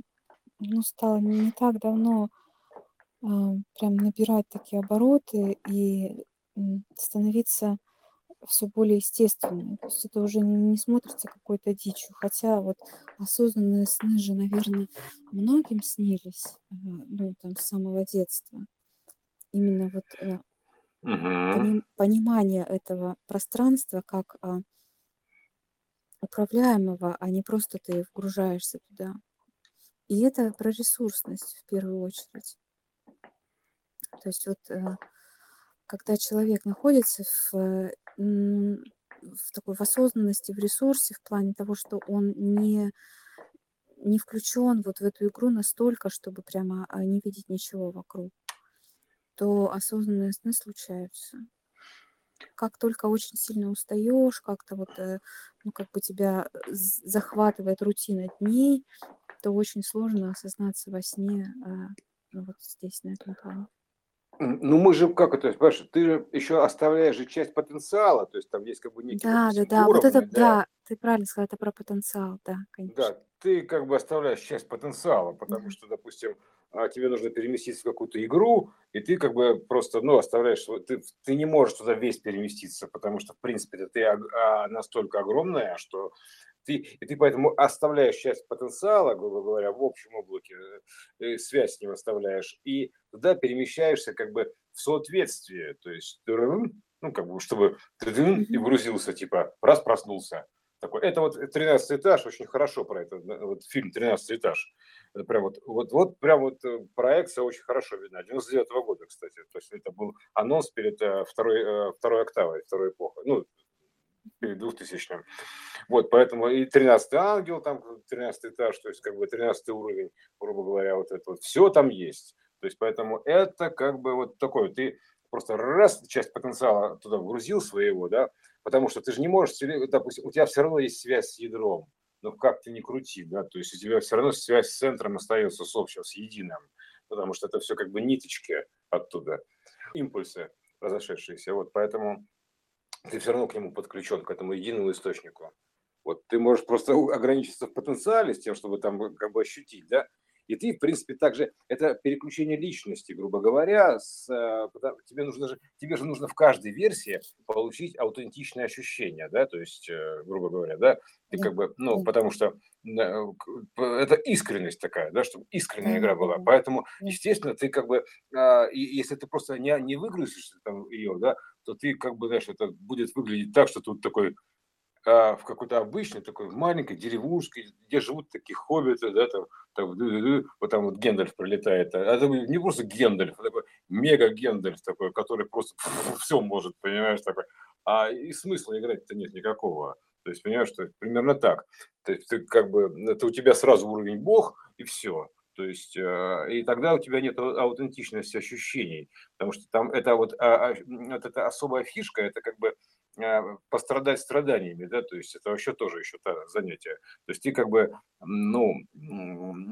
ну, стала не так давно а, прям набирать такие обороты и становиться все более естественной. То есть это уже не смотрится какой-то дичью. Хотя вот осознанные сны же, наверное, многим снились, ну, там, с самого детства. Именно вот угу. понимание этого пространства как а, управляемого, а не просто ты вгружаешься туда. И это про ресурсность в первую очередь. То есть вот э, когда человек находится в, в такой в осознанности, в ресурсе, в плане того, что он не, не включен вот в эту игру настолько, чтобы прямо а, не видеть ничего вокруг, то осознанные сны случаются. Как только очень сильно устаешь, как-то вот, э, ну, как бы тебя захватывает рутина дней, то очень сложно осознаться во сне, а, ну, вот здесь, на этом плане. Ну, мы же, как это, понимаешь, ты же еще оставляешь же часть потенциала, то есть там есть как бы некий, Да, да, да, вот это, да. да, ты правильно сказал, это про потенциал, да, конечно. Да, ты как бы оставляешь часть потенциала, потому что, допустим, а, тебе нужно переместиться в какую-то игру, и ты как бы просто, ну, оставляешь, ты, ты не можешь туда весь переместиться, потому что, в принципе, ты а, настолько огромная, что ты, и ты поэтому оставляешь часть потенциала, грубо говоря, в общем облаке, э, связь с ним оставляешь, и туда перемещаешься как бы в соответствие, то есть, ну, как бы, чтобы и грузился, типа, раз проснулся. Такой. Это вот 13 этаж, очень хорошо про это, вот фильм 13 этаж. Это прям вот, вот, вот прям вот э, проекция очень хорошо видна. 99 -го года, кстати. То есть это был анонс перед э, второй, второй октавой, второй эпохой. Ну, перед 2000 Вот, поэтому и 13 ангел, там 13 этаж, то есть как бы 13 уровень, грубо говоря, вот это вот, все там есть. То есть поэтому это как бы вот такое, ты просто раз часть потенциала туда вгрузил своего, да, потому что ты же не можешь, допустим, у тебя все равно есть связь с ядром, но как ты не крути, да, то есть у тебя все равно связь с центром остается, с общим, с единым, потому что это все как бы ниточки оттуда, импульсы разошедшиеся, вот, поэтому ты все равно к нему подключен, к этому единому источнику. Вот ты можешь просто ограничиться в потенциале с тем, чтобы там как бы ощутить, да, и ты, в принципе, также, это переключение личности, грубо говоря, с, э, тебе, нужно же, тебе же нужно в каждой версии получить аутентичное ощущение, да, то есть, э, грубо говоря, да, ты как бы, ну, потому что э, это искренность такая, да, чтобы искренняя игра была. Поэтому, естественно, ты как бы, а, если ты просто не, не выгрузишь там ее, да, то ты как бы, знаешь, это будет выглядеть так, что тут такой а, в какой-то обычной такой маленькой деревушке, где живут такие хоббиты, да, там, там вот там вот Гендальф прилетает. А это не просто Гендальф, а такой мега Гендальф такой, который просто все может, понимаешь, такой. А и смысла играть-то нет никакого. То есть, понимаешь, что примерно так. То есть, ты как бы, это у тебя сразу уровень бог, и все. То есть, э, и тогда у тебя нет аутентичности ощущений, потому что там это вот, а, а, вот эта особая фишка, это как бы а, пострадать страданиями, да, то есть это вообще тоже еще то занятие. То есть ты как бы, ну,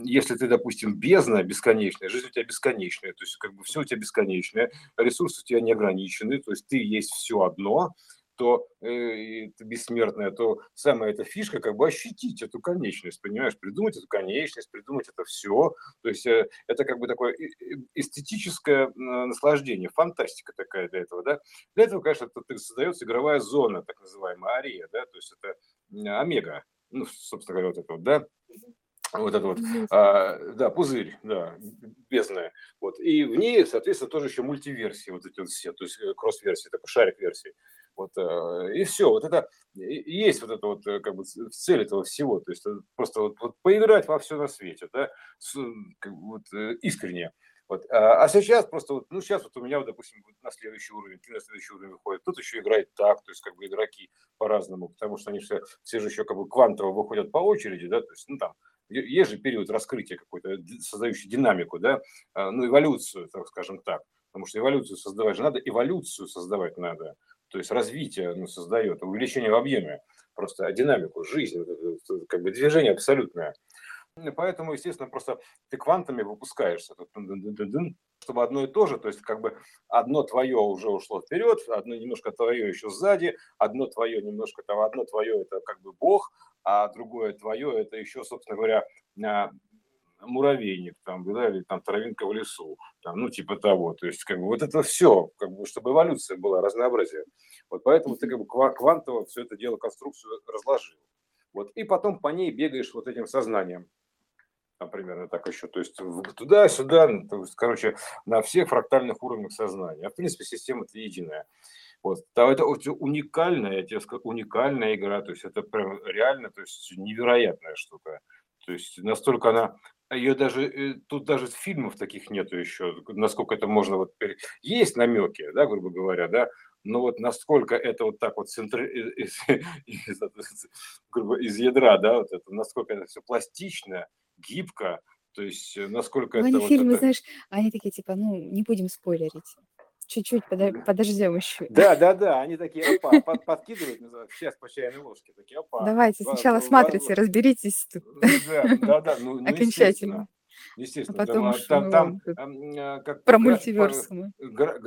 если ты, допустим, бездна бесконечная, жизнь у тебя бесконечная, то есть как бы все у тебя бесконечное, ресурсы у тебя неограничены, то есть ты есть все одно, то э, это бессмертное, то самая эта фишка как бы ощутить эту конечность, понимаешь, придумать эту конечность, придумать это все, то есть э, это как бы такое эстетическое наслаждение, фантастика такая для этого, да. Для этого, конечно, это создается игровая зона, так называемая ария, да, то есть это омега, ну, собственно говоря, вот это вот, да, вот это вот, а, да, пузырь, да, бездная, вот, и в ней, соответственно, тоже еще мультиверсии вот эти вот все, то есть э, кросс-версии, такой шарик версии, вот, э, и все. Вот это есть вот это вот э, как бы цель этого всего. То есть э, просто вот, вот поиграть во все на свете, да, с, как, вот, искренне. Вот. А, а сейчас просто вот, ну сейчас вот у меня, вот, допустим, на следующий уровень, на следующий уровень выходит, тут еще играет так, то есть как бы игроки по-разному, потому что они все, все же еще как бы квантово выходят по очереди, да, то есть, ну там, есть же период раскрытия какой-то, создающий динамику, да, а, ну эволюцию, так скажем так, потому что эволюцию создавать же надо, эволюцию создавать надо, то есть развитие ну, создает, увеличение в объеме, просто динамику, жизнь, как бы движение абсолютное. Поэтому, естественно, просто ты квантами выпускаешься, чтобы одно и то же, то есть как бы одно твое уже ушло вперед, одно немножко твое еще сзади, одно твое немножко там, одно твое это как бы Бог, а другое твое это еще, собственно говоря, а, муравейник там, да, или там травинка в лесу, там, ну, типа того. То есть, как бы, вот это все, как бы, чтобы эволюция была, разнообразие. Вот поэтому ты как бы квантово все это дело, конструкцию разложил. Вот, и потом по ней бегаешь вот этим сознанием. Там примерно так еще. То есть туда-сюда, то есть, короче, на всех фрактальных уровнях сознания. А в принципе система это единая. Вот. Это уникальная, я тебе скажу, уникальная игра, то есть это прям реально, то есть невероятная штука. То есть настолько она ее даже э, тут даже фильмов таких нету еще, насколько это можно вот есть намеки, да, грубо говоря, да, но вот насколько это вот так вот центр... из, из, грубо, из ядра, да, вот это, насколько это все пластично, гибко, то есть э, насколько ну, это... они вот фильмы, это... знаешь, они такие типа, ну, не будем спойлерить. Чуть-чуть подождем еще. Да, да, да, они такие, опа, под, подкидывают, сейчас по чайной ложке, такие, опа. Давайте сначала смотрите, разберитесь тут. Да, да, да, ну, ну окончательно. Естественно, а потом там, там, там как про мультиверс. Ну,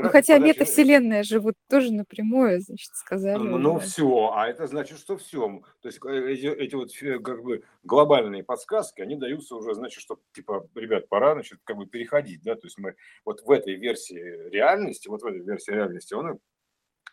хотя метавселенная живут тоже напрямую, значит, сказали. Ну, да. все, а это значит, что все. То есть э, эти, эти вот э, как бы глобальные подсказки, они даются уже, значит, что типа, ребят, пора, значит, как бы переходить, да, то есть мы вот в этой версии реальности, вот в этой версии реальности, он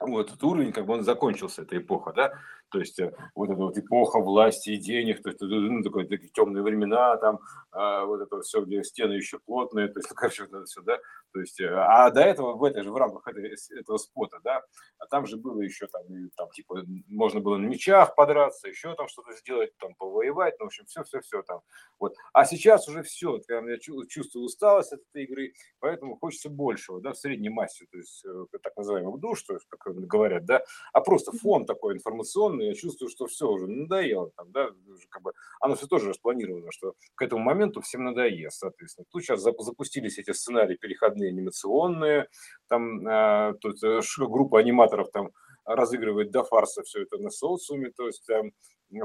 вот этот уровень, как бы он закончился, эта эпоха, да, то есть э, вот эта вот эпоха власти и денег, то есть ну, такое, такие темные времена, там, а, вот это все, где стены еще плотные, то есть, ну, короче, вот это все, да, то есть, э, а до этого, в этой же, в рамках этой, этого спота, да, а там же было еще там, там, типа, можно было на мечах подраться, еще там что-то сделать, там, повоевать, ну, в общем, все-все-все там, вот. А сейчас уже все, я чувствую усталость от этой игры, поэтому хочется большего, да, в средней массе, то есть, э, так называемых душ, то есть, как говорят, да, а просто фон такой информационный, я чувствую, что все уже надоело, там, да, как бы, оно все тоже распланировано, что к этому моменту всем надоест, соответственно. Тут сейчас запустились эти сценарии переходные анимационные, там э, тут группа аниматоров там разыгрывает до фарса все это на социуме, то есть там,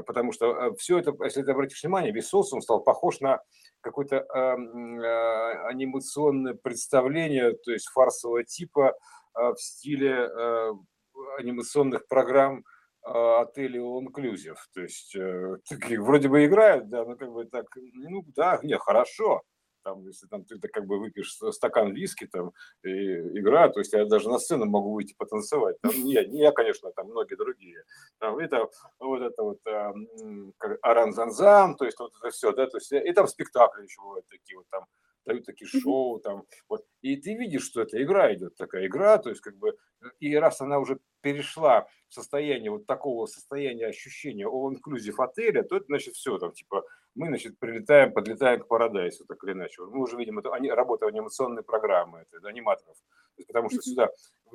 потому что э, все это, если ты обратишь внимание, весь социум стал похож на какое-то э, э, анимационное представление, то есть фарсового типа э, в стиле э, анимационных программ а, отели all inclusive. То есть э, такие вроде бы играют, да, ну как бы так, ну да, не, хорошо. Там, если там ты как бы выпьешь стакан виски, там, и игра, то есть я даже на сцену могу выйти потанцевать. Там, не, не я, конечно, там многие другие. Там, это вот это вот а, аранзанзан, то есть вот это все, да, то есть и там спектакли еще бывают такие вот там, дают такие шоу там, вот, и ты видишь, что это игра идет, такая игра, то есть как бы, и раз она уже перешла в состояние вот такого состояния ощущения all-inclusive отеля, то это значит все, там типа мы, значит, прилетаем, подлетаем к Парадайсу, так или иначе. Мы уже видим это, они, работу анимационной программы, это, аниматоров, потому что сюда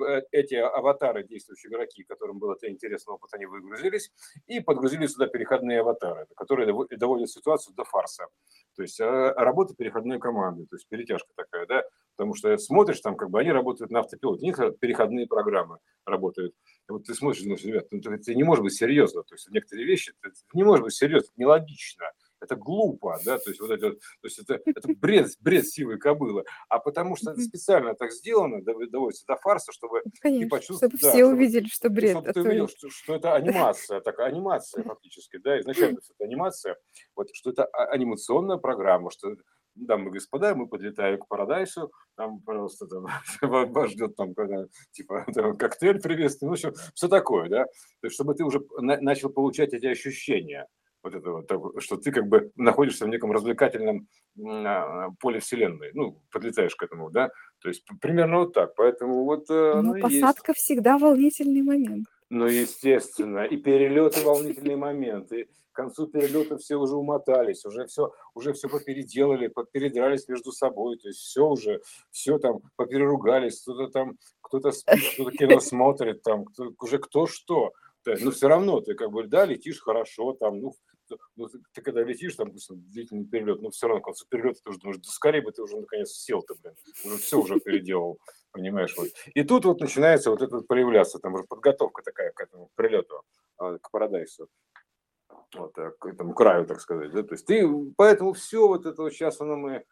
э, эти аватары, действующие игроки, которым был это интересный опыт, они выгрузились, и подгрузили сюда переходные аватары, которые доводят ситуацию до фарса. То есть э, работа переходной команды, то есть перетяжка такая, да, потому что смотришь, там как бы они работают на автопилоте, у них переходные программы работают. И вот ты смотришь, думаешь, ребят, ну, это не может быть серьезно, то есть некоторые вещи, это не может быть серьезно, это нелогично, это глупо, да, то есть вот это, то есть это, это бред, бред сивой кобылы, а потому что это специально так сделано, доводится до фарса, чтобы ну, Конечно, ты почувствовал, чтобы да, все чтобы, увидели, что бред. Чтобы а ты увидел, что, что это анимация, такая анимация фактически, да, изначально это анимация, вот, что это а, анимационная программа, что дамы и господа, мы подлетаем к Парадайсу, там, пожалуйста, там, вас ждет там, когда, типа, там, коктейль приветствие, ну, в общем, все такое, да, то есть, чтобы ты уже на, начал получать эти ощущения, вот это вот, что ты как бы находишься в неком развлекательном а, поле вселенной, ну, подлетаешь к этому, да, то есть примерно вот так, поэтому вот... Э, ну, посадка есть. всегда волнительный момент. Ну, естественно, и перелеты волнительные моменты, к концу перелета все уже умотались, уже все, уже все попеределали, попередрались между собой, то есть все уже, все там попереругались, кто-то там, кто-то кто-то кино смотрит, там, кто, уже кто что. Но все равно ты как бы, да, летишь хорошо, там, ну, ну, ты когда летишь, там, допустим, длительный перелет, но все равно к концу перелета ты уже думаешь, да скорее бы ты уже наконец сел-то, блин, уже все уже переделал, понимаешь, вот. И тут вот начинается вот это проявляться, там уже подготовка такая к этому прилету, а, к Парадайсу. вот, так, к этому краю, так сказать. Да? То есть ты, поэтому все вот это вот сейчас оно мы э,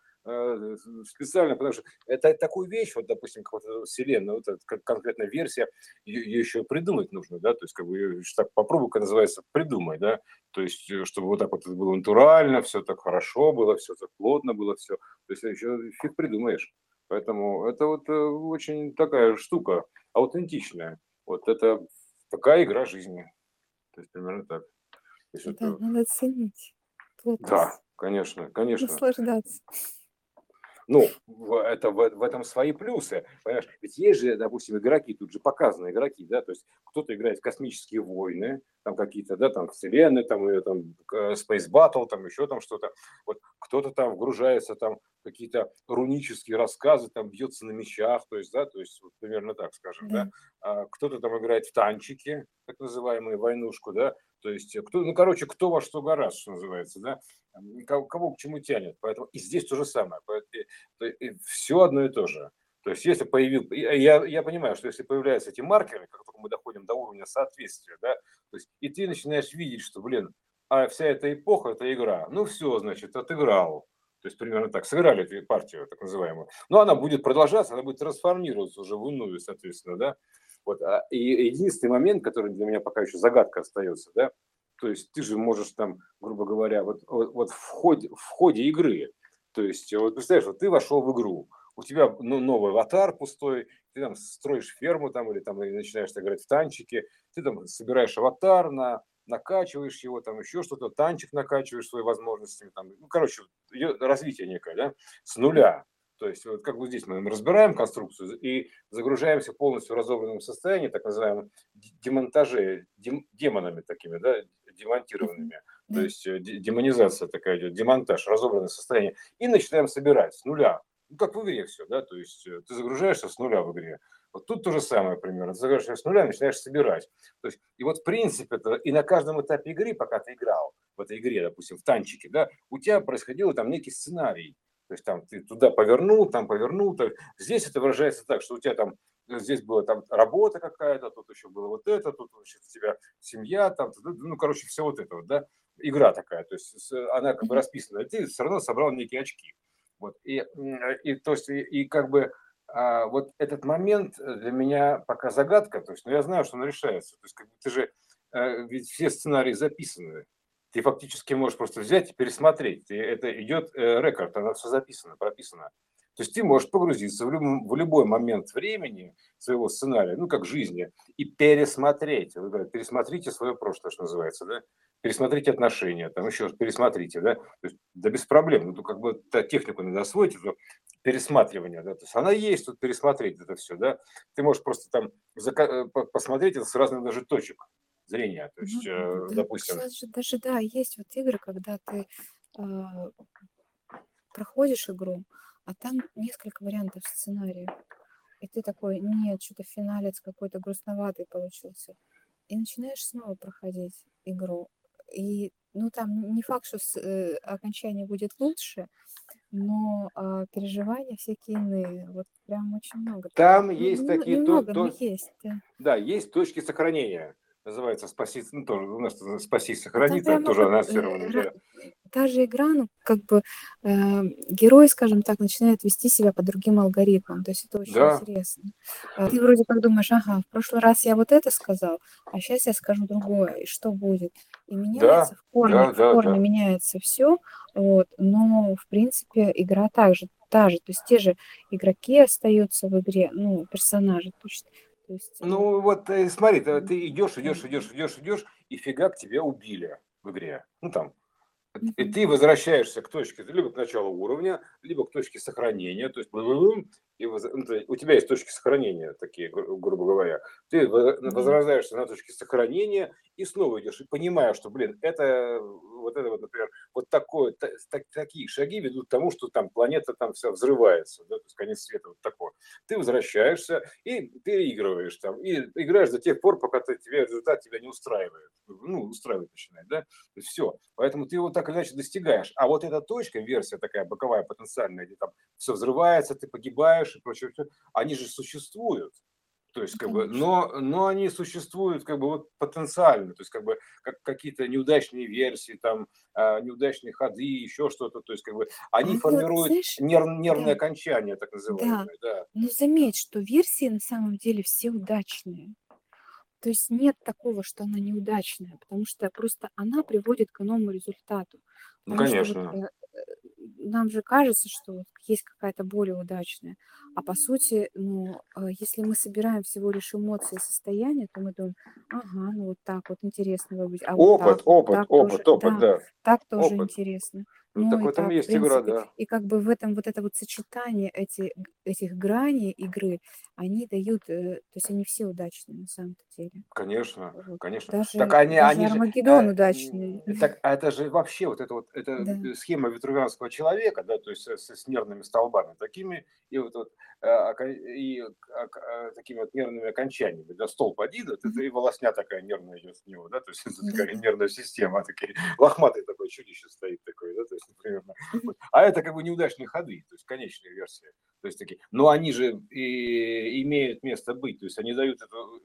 специально, потому что это такую вещь, вот, допустим, как вот вселенная, вот как конкретная версия, ее, ее еще придумать нужно, да, то есть как бы ее так попробуй-ка называется придумай, да, то есть э, чтобы вот так вот это было натурально, все так хорошо было, все так плотно было, все, то есть еще фиг придумаешь. Поэтому это вот э, очень такая штука аутентичная. Вот это такая игра жизни. То есть примерно так. Если да, это... надо ценить. Плотность. Да, конечно, конечно. Наслаждаться. Ну, это в, в этом свои плюсы. Понимаешь? Ведь есть же, допустим, игроки, тут же показаны игроки, да, то есть кто-то играет в космические войны, там какие-то, да, там вселенные, там, или, там Space Battle, там еще там что-то. Вот кто-то там вгружается там какие-то рунические рассказы, там бьется на мечах, то есть, да, то есть вот примерно так скажем, да. да? А кто-то там играет в танчики, так называемую войнушку, да, то есть, кто, ну, короче, кто во что гораздо, что называется, да, кого, кого к чему тянет. Поэтому и здесь то же самое. Поэтому, все одно и то же. То есть, если появил, я, я понимаю, что если появляются эти маркеры, как только мы доходим до уровня соответствия, да, то есть, и ты начинаешь видеть, что, блин, а вся эта эпоха – это игра. Ну, все, значит, отыграл. То есть примерно так, сыграли эту партию, так называемую. Но она будет продолжаться, она будет трансформироваться уже в иную, соответственно, да. Вот. А, и единственный момент, который для меня пока еще загадка остается, да, то есть ты же можешь там, грубо говоря, вот, вот, вот в, ходе, в ходе игры, то есть вот представляешь, вот ты вошел в игру, у тебя ну, новый аватар пустой, ты там строишь ферму там или там или начинаешь играть в танчики, ты там собираешь аватар на накачиваешь его, там еще что-то, танчик накачиваешь свои возможности, там, ну, короче, развитие некое, да, с нуля. То есть вот как бы здесь мы разбираем конструкцию и загружаемся полностью в разобранном состоянии, так называемым демонтаже, дем, демонами такими, да, демонтированными. То есть э, демонизация такая идет, демонтаж, разобранное состояние. И начинаем собирать с нуля. Ну, как в игре все, да, то есть э, ты загружаешься с нуля в игре. Вот тут то же самое примерно. Ты загружаешься с нуля, начинаешь собирать. То есть, и вот в принципе это, и на каждом этапе игры, пока ты играл в этой игре, допустим, в танчике, да, у тебя происходил там некий сценарий. То есть там ты туда повернул, там повернул. То... Здесь это выражается так, что у тебя там э, здесь была там работа какая-то, тут еще было вот это, тут значит, у тебя семья, там, ну, короче, все вот это вот, да, игра такая, то есть она как бы расписана, а ты все равно собрал некие очки. Вот, и, и то есть, и, и как бы а, вот этот момент для меня пока загадка, то есть, но ну, я знаю, что он решается, то есть, как бы ты же, э, ведь все сценарии записаны, ты фактически можешь просто взять и пересмотреть. И это идет э, рекорд, она все записано, прописано. То есть ты можешь погрузиться в, любом, в любой момент времени своего сценария, ну, как жизни, и пересмотреть. Вы говорите, пересмотрите свое прошлое, что называется, да? Пересмотрите отношения, там еще раз пересмотрите, да? То есть, да без проблем. Ну, то как бы та технику надо освоить, это пересматривание, да? То есть она есть, тут пересмотреть это все, да? Ты можешь просто там э, посмотреть это с разных даже точек зрения. То есть, ну, да, допустим... Даже, даже, да, есть вот игры, когда ты э, проходишь игру, а там несколько вариантов сценария. И ты такой, нет, что-то финалец какой-то грустноватый получился. И начинаешь снова проходить игру. И, ну, там не факт, что с, э, окончание будет лучше, но э, переживания всякие иные. Вот прям очень много. Там ну, есть ну, такие... Немного, то, то... есть. Да. да, есть точки сохранения называется «Спаси», ну, тоже у нас «Спаси, сохрани», да, тоже анонсировано. Да. Та же игра, ну, как бы э, герой, скажем так, начинает вести себя по другим алгоритмам, то есть это очень да. интересно. Э, ты вроде как думаешь, ага, в прошлый раз я вот это сказал, а сейчас я скажу другое, и что будет? И меняется, да, в корне, да, в корне да. меняется все, вот, но, в принципе, игра также, та же, то есть те же игроки остаются в игре, ну, персонажи, то есть... Ну вот э, смотри, ты, идешь, идешь, идешь, идешь, идешь, и фигак тебя убили в игре. Ну там. И ты возвращаешься к точке либо к началу уровня, либо к точке сохранения, то есть и воз... Ну, у тебя есть точки сохранения такие, гру- грубо говоря. Ты возрождаешься на точке сохранения и снова идешь, и понимаешь, что, блин, это вот это вот, например, вот такое, так, такие шаги ведут к тому, что там планета там вся взрывается, да, то есть конец света вот такой. Ты возвращаешься и переигрываешь там, и играешь до тех пор, пока ты, тебе результат тебя не устраивает, ну, устраивает начинает, да, то есть все. Поэтому ты его так или иначе достигаешь. А вот эта точка, версия такая боковая, потенциальная, где там все взрывается, ты погибаешь, и прочее, они же существуют. То есть, как бы, но, но они существуют как бы вот потенциально, то есть, как бы, как какие-то неудачные версии, там, а, неудачные ходы, еще что-то, то есть, как бы, они а формируют знаешь, нерв, нервное да. окончание, так называемое, да. да. Но заметь, что версии на самом деле все удачные. То есть нет такого, что она неудачная, потому что просто она приводит к иному результату. Ну, конечно. Что вот, нам же кажется, что есть какая-то более удачная. А по сути, ну, э, если мы собираем всего лишь эмоции и состояния, то мы думаем, ага, ну вот так вот интересно будет. А вот опыт, так, опыт, так опыт, тоже, опыт, да. да. Так тоже опыт. интересно. Ну, так в этом есть принципе, игра, да. И как бы в этом вот это вот сочетание эти, этих граней игры, они дают, э, то есть они все удачные на самом деле. Конечно, вот. конечно. Даже, так они, даже они Армагеддон же, удачный. Так, а это же вообще вот это вот это да. схема витрувианского человека, да, то есть с, с нервными столбами такими, и вот, вот а, и а, а, такими вот нервными окончаниями. Да, столб один, вот это и волосня такая нервная идет с него, да, то есть это такая нервная система, такие, лохматый такой чудище стоит такой, да, то есть примерно. А это как бы неудачные ходы, то есть конечные версии. То есть такие, но они же и имеют место быть, то есть они дают эту,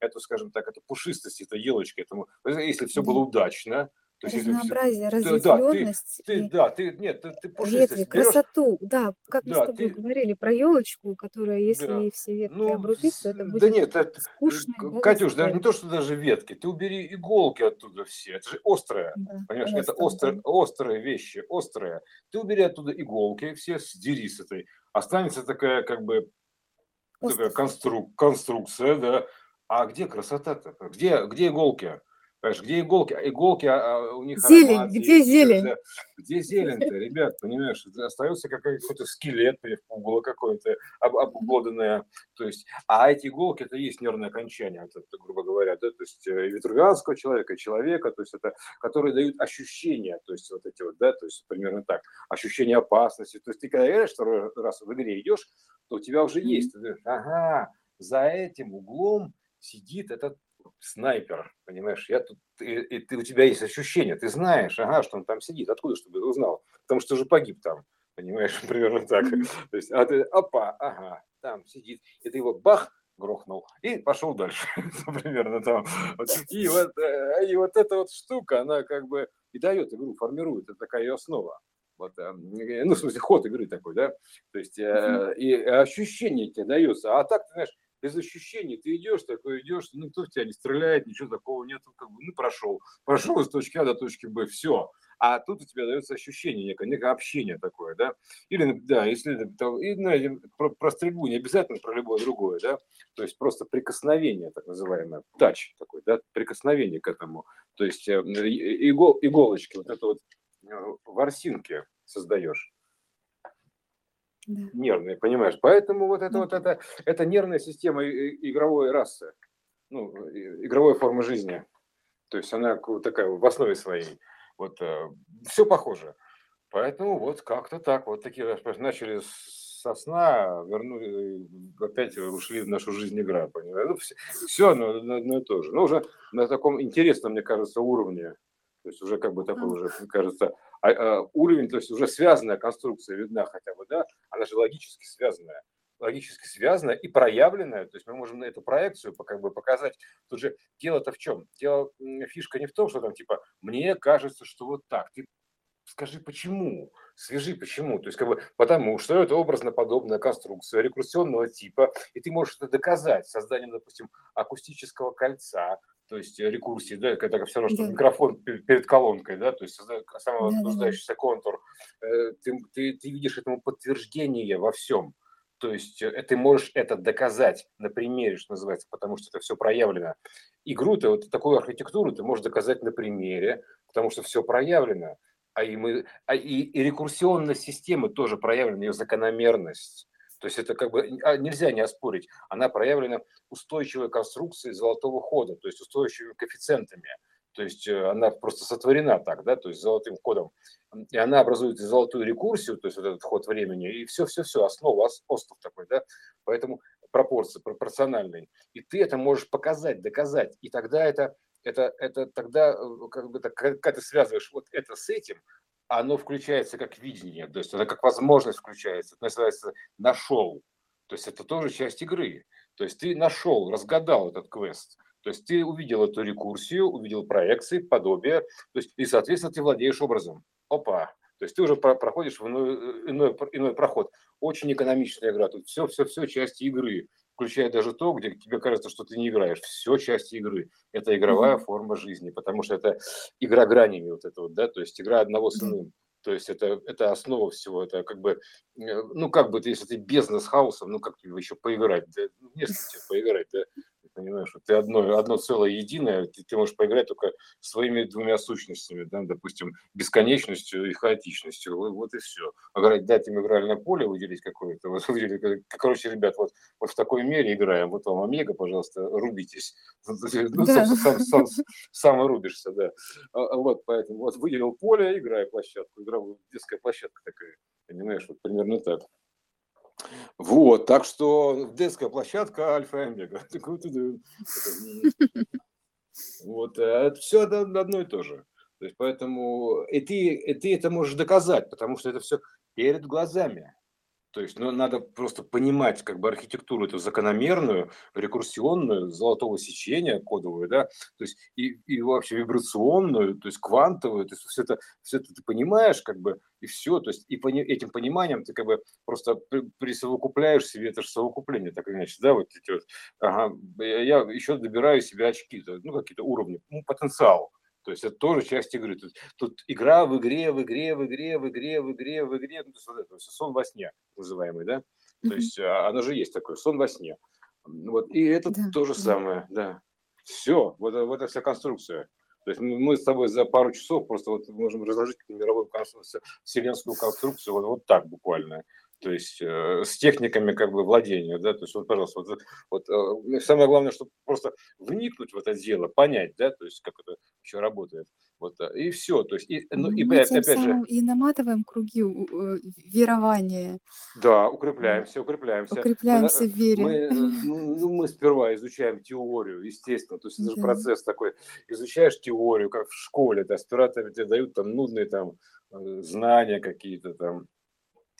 эту скажем так, эту пушистость, эту елочку этому. Если все было удачно, то есть Разнообразие, разветвленность. Да, ты, ты, да, ты, нет, ты, ты ветви, красоту, да, как мы да, с тобой ты... говорили про елочку, которая, если да. все ветки ну, обрубить, то это будет да нет, это, скучно. Катюш, даже не то, что даже ветки, ты убери иголки оттуда все, это же острое, да, понимаешь, это острые, да. острые вещи, острые. Ты убери оттуда иголки, все сдери с этой, останется такая как бы такая конструк, конструкция, да, а где красота-то? Где, где иголки? Понимаешь, где иголки? Иголки а, а у них Зелень, аромат, где есть, зелень? Где зелень-то, ребят, понимаешь? Остается какой-то скелет, уголо какое-то об, обглоданное. То есть, а эти иголки, это есть нервное окончание, это, грубо говоря, да, то есть э, ветрувианского человека, человека, то есть это, которые дают ощущения, то есть вот эти вот, да, то есть примерно так, ощущение опасности. То есть ты когда играешь второй раз в игре идешь, то у тебя уже есть, ты говоришь, ага, за этим углом сидит этот снайпер, понимаешь, я тут, и, и ты, у тебя есть ощущение, ты знаешь, ага, что он там сидит, откуда, чтобы ты узнал, потому что уже погиб там, понимаешь, примерно так, то есть, а ты, опа, ага, там сидит, и ты его бах, грохнул и пошел дальше, примерно там, и вот, э, и вот эта вот штука, она как бы и дает игру, формирует, это такая ее основа, вот, э, ну, в смысле, ход игры такой, да, то есть, э, и ощущение тебе дается, а так, ты знаешь, без ощущений. Ты идешь, такой идешь, ну кто в тебя не стреляет, ничего такого нет, как бы, ну прошел, прошел из точки А до точки Б, все. А тут у тебя дается ощущение некое, некое общение такое, да. Или, да, если и, ну, про, про стрельбу не обязательно про любое другое, да, то есть просто прикосновение, так называемое, тач такой, да, прикосновение к этому, то есть э, игол, иголочки, вот это вот э, ворсинки создаешь да. нервные, понимаешь? Поэтому вот это вот это, это нервная система игровой расы, ну, игровой формы жизни. То есть она такая в основе своей. Вот э, все похоже. Поэтому вот как-то так. Вот такие начали со сна, вернули, опять ушли в нашу жизнь игра. Понимаешь? Ну, все, все одно, одно и то же. Но уже на таком интересном, мне кажется, уровне. То есть уже как бы такой уже, мне кажется, а, а, уровень, то есть уже связанная конструкция видна хотя бы, да, она же логически связанная логически связанная и проявленная, то есть мы можем на эту проекцию как бы показать. Тут же дело-то в чем? Дело, фишка не в том, что там типа мне кажется, что вот так. Ты скажи почему, свяжи почему. То есть как бы потому что это образно подобная конструкция рекурсионного типа, и ты можешь это доказать созданием, допустим, акустического кольца, то есть э, рекурсии, да, это все равно, что да. микрофон перед колонкой, да, то есть самовозбуждающийся да, да, контур, э, ты, ты, ты видишь этому подтверждение во всем. То есть э, ты можешь это доказать на примере, что называется, потому что это все проявлено. Игру-то, вот такую архитектуру ты можешь доказать на примере, потому что все проявлено. А и, мы, а и, и рекурсионность системы тоже проявлена, ее закономерность. То есть это как бы а, нельзя не оспорить. Она проявлена устойчивой конструкцией золотого хода, то есть устойчивыми коэффициентами. То есть э, она просто сотворена так, да, то есть золотым ходом. И она образует золотую рекурсию, то есть вот этот ход времени, и все-все-все, основа, остров такой, да. Поэтому пропорции, пропорциональный. И ты это можешь показать, доказать. И тогда это, это, это тогда, э, как бы, так, когда ты связываешь вот это с этим, оно включается как видение, то есть это как возможность включается, это называется нашел. То есть это тоже часть игры. То есть ты нашел, разгадал этот квест. То есть ты увидел эту рекурсию, увидел проекции, подобие, то есть, и, соответственно, ты владеешь образом. Опа, то есть ты уже проходишь в иной, э, иной, иной проход. Очень экономичная игра. Тут все, все, все части игры, включая даже то, где тебе кажется, что ты не играешь. Все части игры. Это игровая mm-hmm. форма жизни, потому что это игра гранями вот это вот, да, то есть игра одного с иным. То есть это, это основа всего, это как бы, э, ну как бы, ты, если ты бизнес-хаусом, ну как тебе еще поиграть, да, ну, не с тебе поиграть, да, понимаешь, что ты одно, одно целое единое, ты, ты можешь поиграть только своими двумя сущностями, да, допустим, бесконечностью и хаотичностью, вот, вот и все. А говорить, дать им игральное поле, выделить какое-то, вот выделить, короче, ребят, вот, вот в такой мере играем, вот вам Омега, пожалуйста, рубитесь. Ну, да. сам, сам, сам рубишься, да. А, а вот, поэтому вот выделил поле, играй площадку, игровая детская площадка такая, понимаешь, вот примерно так. Вот, так что детская площадка альфа и омега. Вот, э, это все одно и то же. То есть поэтому и ты, и ты это можешь доказать, потому что это все перед глазами. То есть ну, надо просто понимать как бы архитектуру эту закономерную, рекурсионную, золотого сечения кодовую, да, то есть и, и вообще вибрационную, то есть квантовую, то есть все это, все это ты понимаешь как бы и все, то есть и пони, этим пониманием ты как бы просто присовокупляешь себе это же совокупление, так или иначе, да, вот эти вот, ага, я, я еще добираю себе очки, ну какие-то уровни, ну потенциал, то есть это тоже часть игры. Тут, тут игра в игре, в игре, в игре, в игре, в игре, в игре. Ну, то есть, вот это, сон во сне называемый, да? То есть а, оно же есть такое, сон во сне. Вот, и это да, то же да. самое, да. Все, вот, вот эта вся конструкция. То есть мы с тобой за пару часов просто вот можем разложить мировую конструкцию, вселенскую конструкцию вот, вот так буквально то есть э, с техниками как бы владения, да, то есть вот, пожалуйста, вот, вот э, самое главное, чтобы просто вникнуть в это дело, понять, да, то есть как это еще работает, вот э, и все, то есть и, ну, и Мы опять, опять же и наматываем круги э, верования. Да, укрепляемся, укрепляемся. Укрепляемся мы, в вере. Мы, ну, ну, мы сперва изучаем теорию, естественно, то есть это же процесс такой, изучаешь теорию, как в школе, да, сперва тебе дают там нудные там знания какие-то там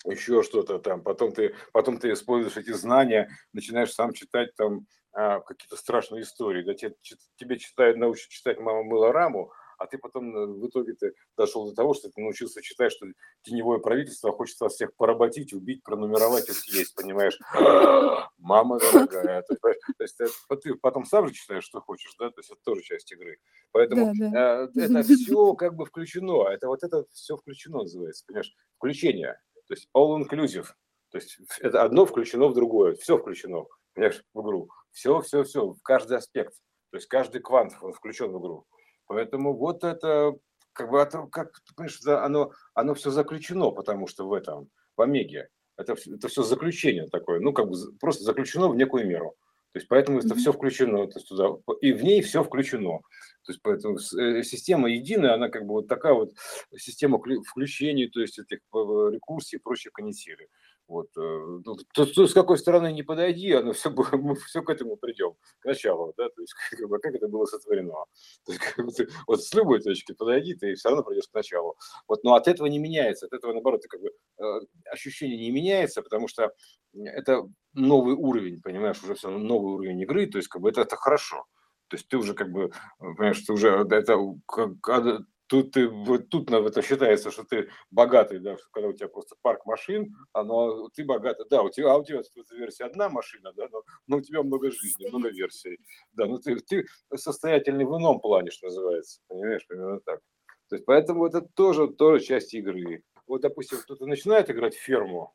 еще что-то там, потом ты, потом ты используешь эти знания, начинаешь сам читать там а, какие-то страшные истории, да, тебе, тебе читают, научат читать «Мама мыла раму», а ты потом э, в итоге ты дошел до того, что ты научился читать, что теневое правительство хочет вас всех поработить, убить, пронумеровать и съесть, понимаешь? Мама дорогая. То есть, то есть ты потом сам же читаешь, что хочешь, да? То есть это тоже часть игры. Поэтому да, да. Э, это все как бы включено. Это вот это все включено называется, понимаешь? Включение. То есть all inclusive. То есть это одно включено в другое, все включено, понимаешь, в игру. Все, все, все, каждый аспект. То есть каждый квант он включен в игру. Поэтому вот это как бы, как, понимаешь, оно, оно все заключено, потому что в этом, в Омеге, это, это все заключение такое, ну, как бы просто заключено в некую меру. То есть поэтому это все включено то есть туда, и в ней все включено. То есть поэтому э, система единая, она как бы вот такая вот система включений, то есть этих э, рекурсий и прочих канителей. Вот. Э, ну, то, то, с какой стороны не подойди, оно все, мы все к этому придем, к началу, да, то есть как, как это было сотворено. То есть, как ты, вот с любой точки подойди, ты все равно придешь к началу. Вот, но от этого не меняется, от этого, наоборот, как бы, ощущение не меняется, потому что это новый уровень, понимаешь, уже все новый уровень игры, то есть как бы это, это хорошо. То есть ты уже как бы, понимаешь, ты уже это как, тут ты вот тут это считается, что ты богатый, да, когда у тебя просто парк машин, а но ты богатый, да, у тебя, а у тебя в версии одна машина, да, но, но у тебя много жизни, много версий, да, ну ты, ты состоятельный в ином плане, что называется, понимаешь, примерно так. То есть поэтому это тоже, тоже часть игры. Вот, допустим, кто-то начинает играть в ферму,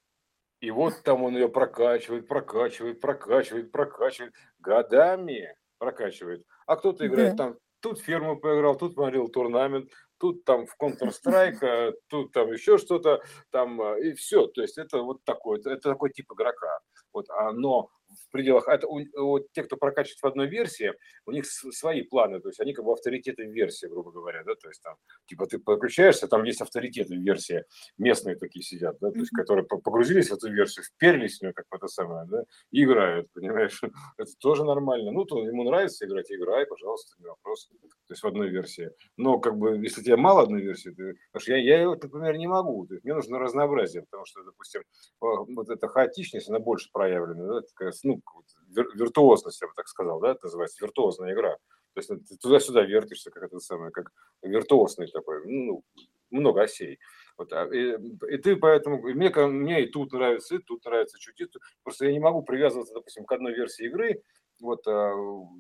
и вот там он ее прокачивает, прокачивает, прокачивает, прокачивает, годами прокачивает. А кто-то играет да. там тут ферму поиграл, тут смотрел турнамент, тут там в Counter-Strike, э, тут там еще что-то, там э, и все. То есть это вот такой, это такой тип игрока. Вот, а, но в пределах, это у, у, те, кто прокачивает в одной версии, у них свои планы, то есть они как бы авторитеты в версии, грубо говоря, да, то есть там, типа ты подключаешься, там есть авторитеты в версии, местные такие сидят, да, то есть которые погрузились в эту версию, вперлись в нее, как это самое, да, и играют, понимаешь, это тоже нормально, ну, то ему нравится играть, играй, пожалуйста, не вопрос, то есть в одной версии, но как бы, если тебе мало одной версии, ты, потому что я, я например, не могу, то есть мне нужно разнообразие, потому что, допустим, вот эта хаотичность, она больше проявлена, да, ну, виртуозность, я бы так сказал, да, это называется виртуозная игра. То есть ты туда-сюда вертишься, как это самое, как виртуозный такой, ну, много осей. Вот, а, и, и ты поэтому, мне, мне и тут нравится, и тут нравится чуть-чуть. Просто я не могу привязываться, допустим, к одной версии игры, вот, а,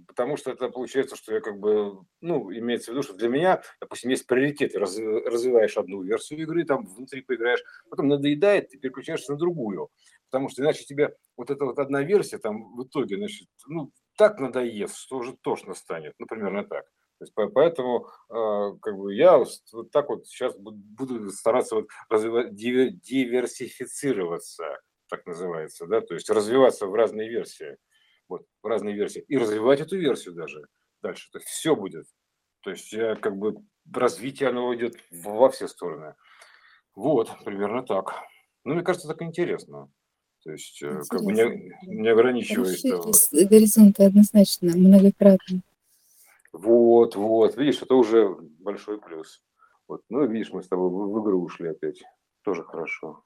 потому что это получается, что я как бы, ну, имеется в виду, что для меня, допустим, есть приоритеты. Раз, развиваешь одну версию игры, там внутри поиграешь, потом надоедает, ты переключаешься на другую. Потому что иначе тебе вот эта вот одна версия там в итоге, значит, ну, так надоест, что уже тошно станет. Ну, примерно так. То есть, поэтому э, как бы я вот так вот сейчас буду стараться вот развивать, диверсифицироваться, так называется, да, то есть развиваться в разные версии, вот, в разные версии, и развивать эту версию даже дальше. То есть все будет. То есть я как бы развитие оно идет во все стороны. Вот, примерно так. Ну, мне кажется, так интересно. То есть, Интересно. как бы не, не ограничиваясь. Горизонты однозначно, многократно. Вот, вот, видишь, это уже большой плюс. Вот, ну, видишь, мы с тобой в игру ушли опять. Тоже хорошо.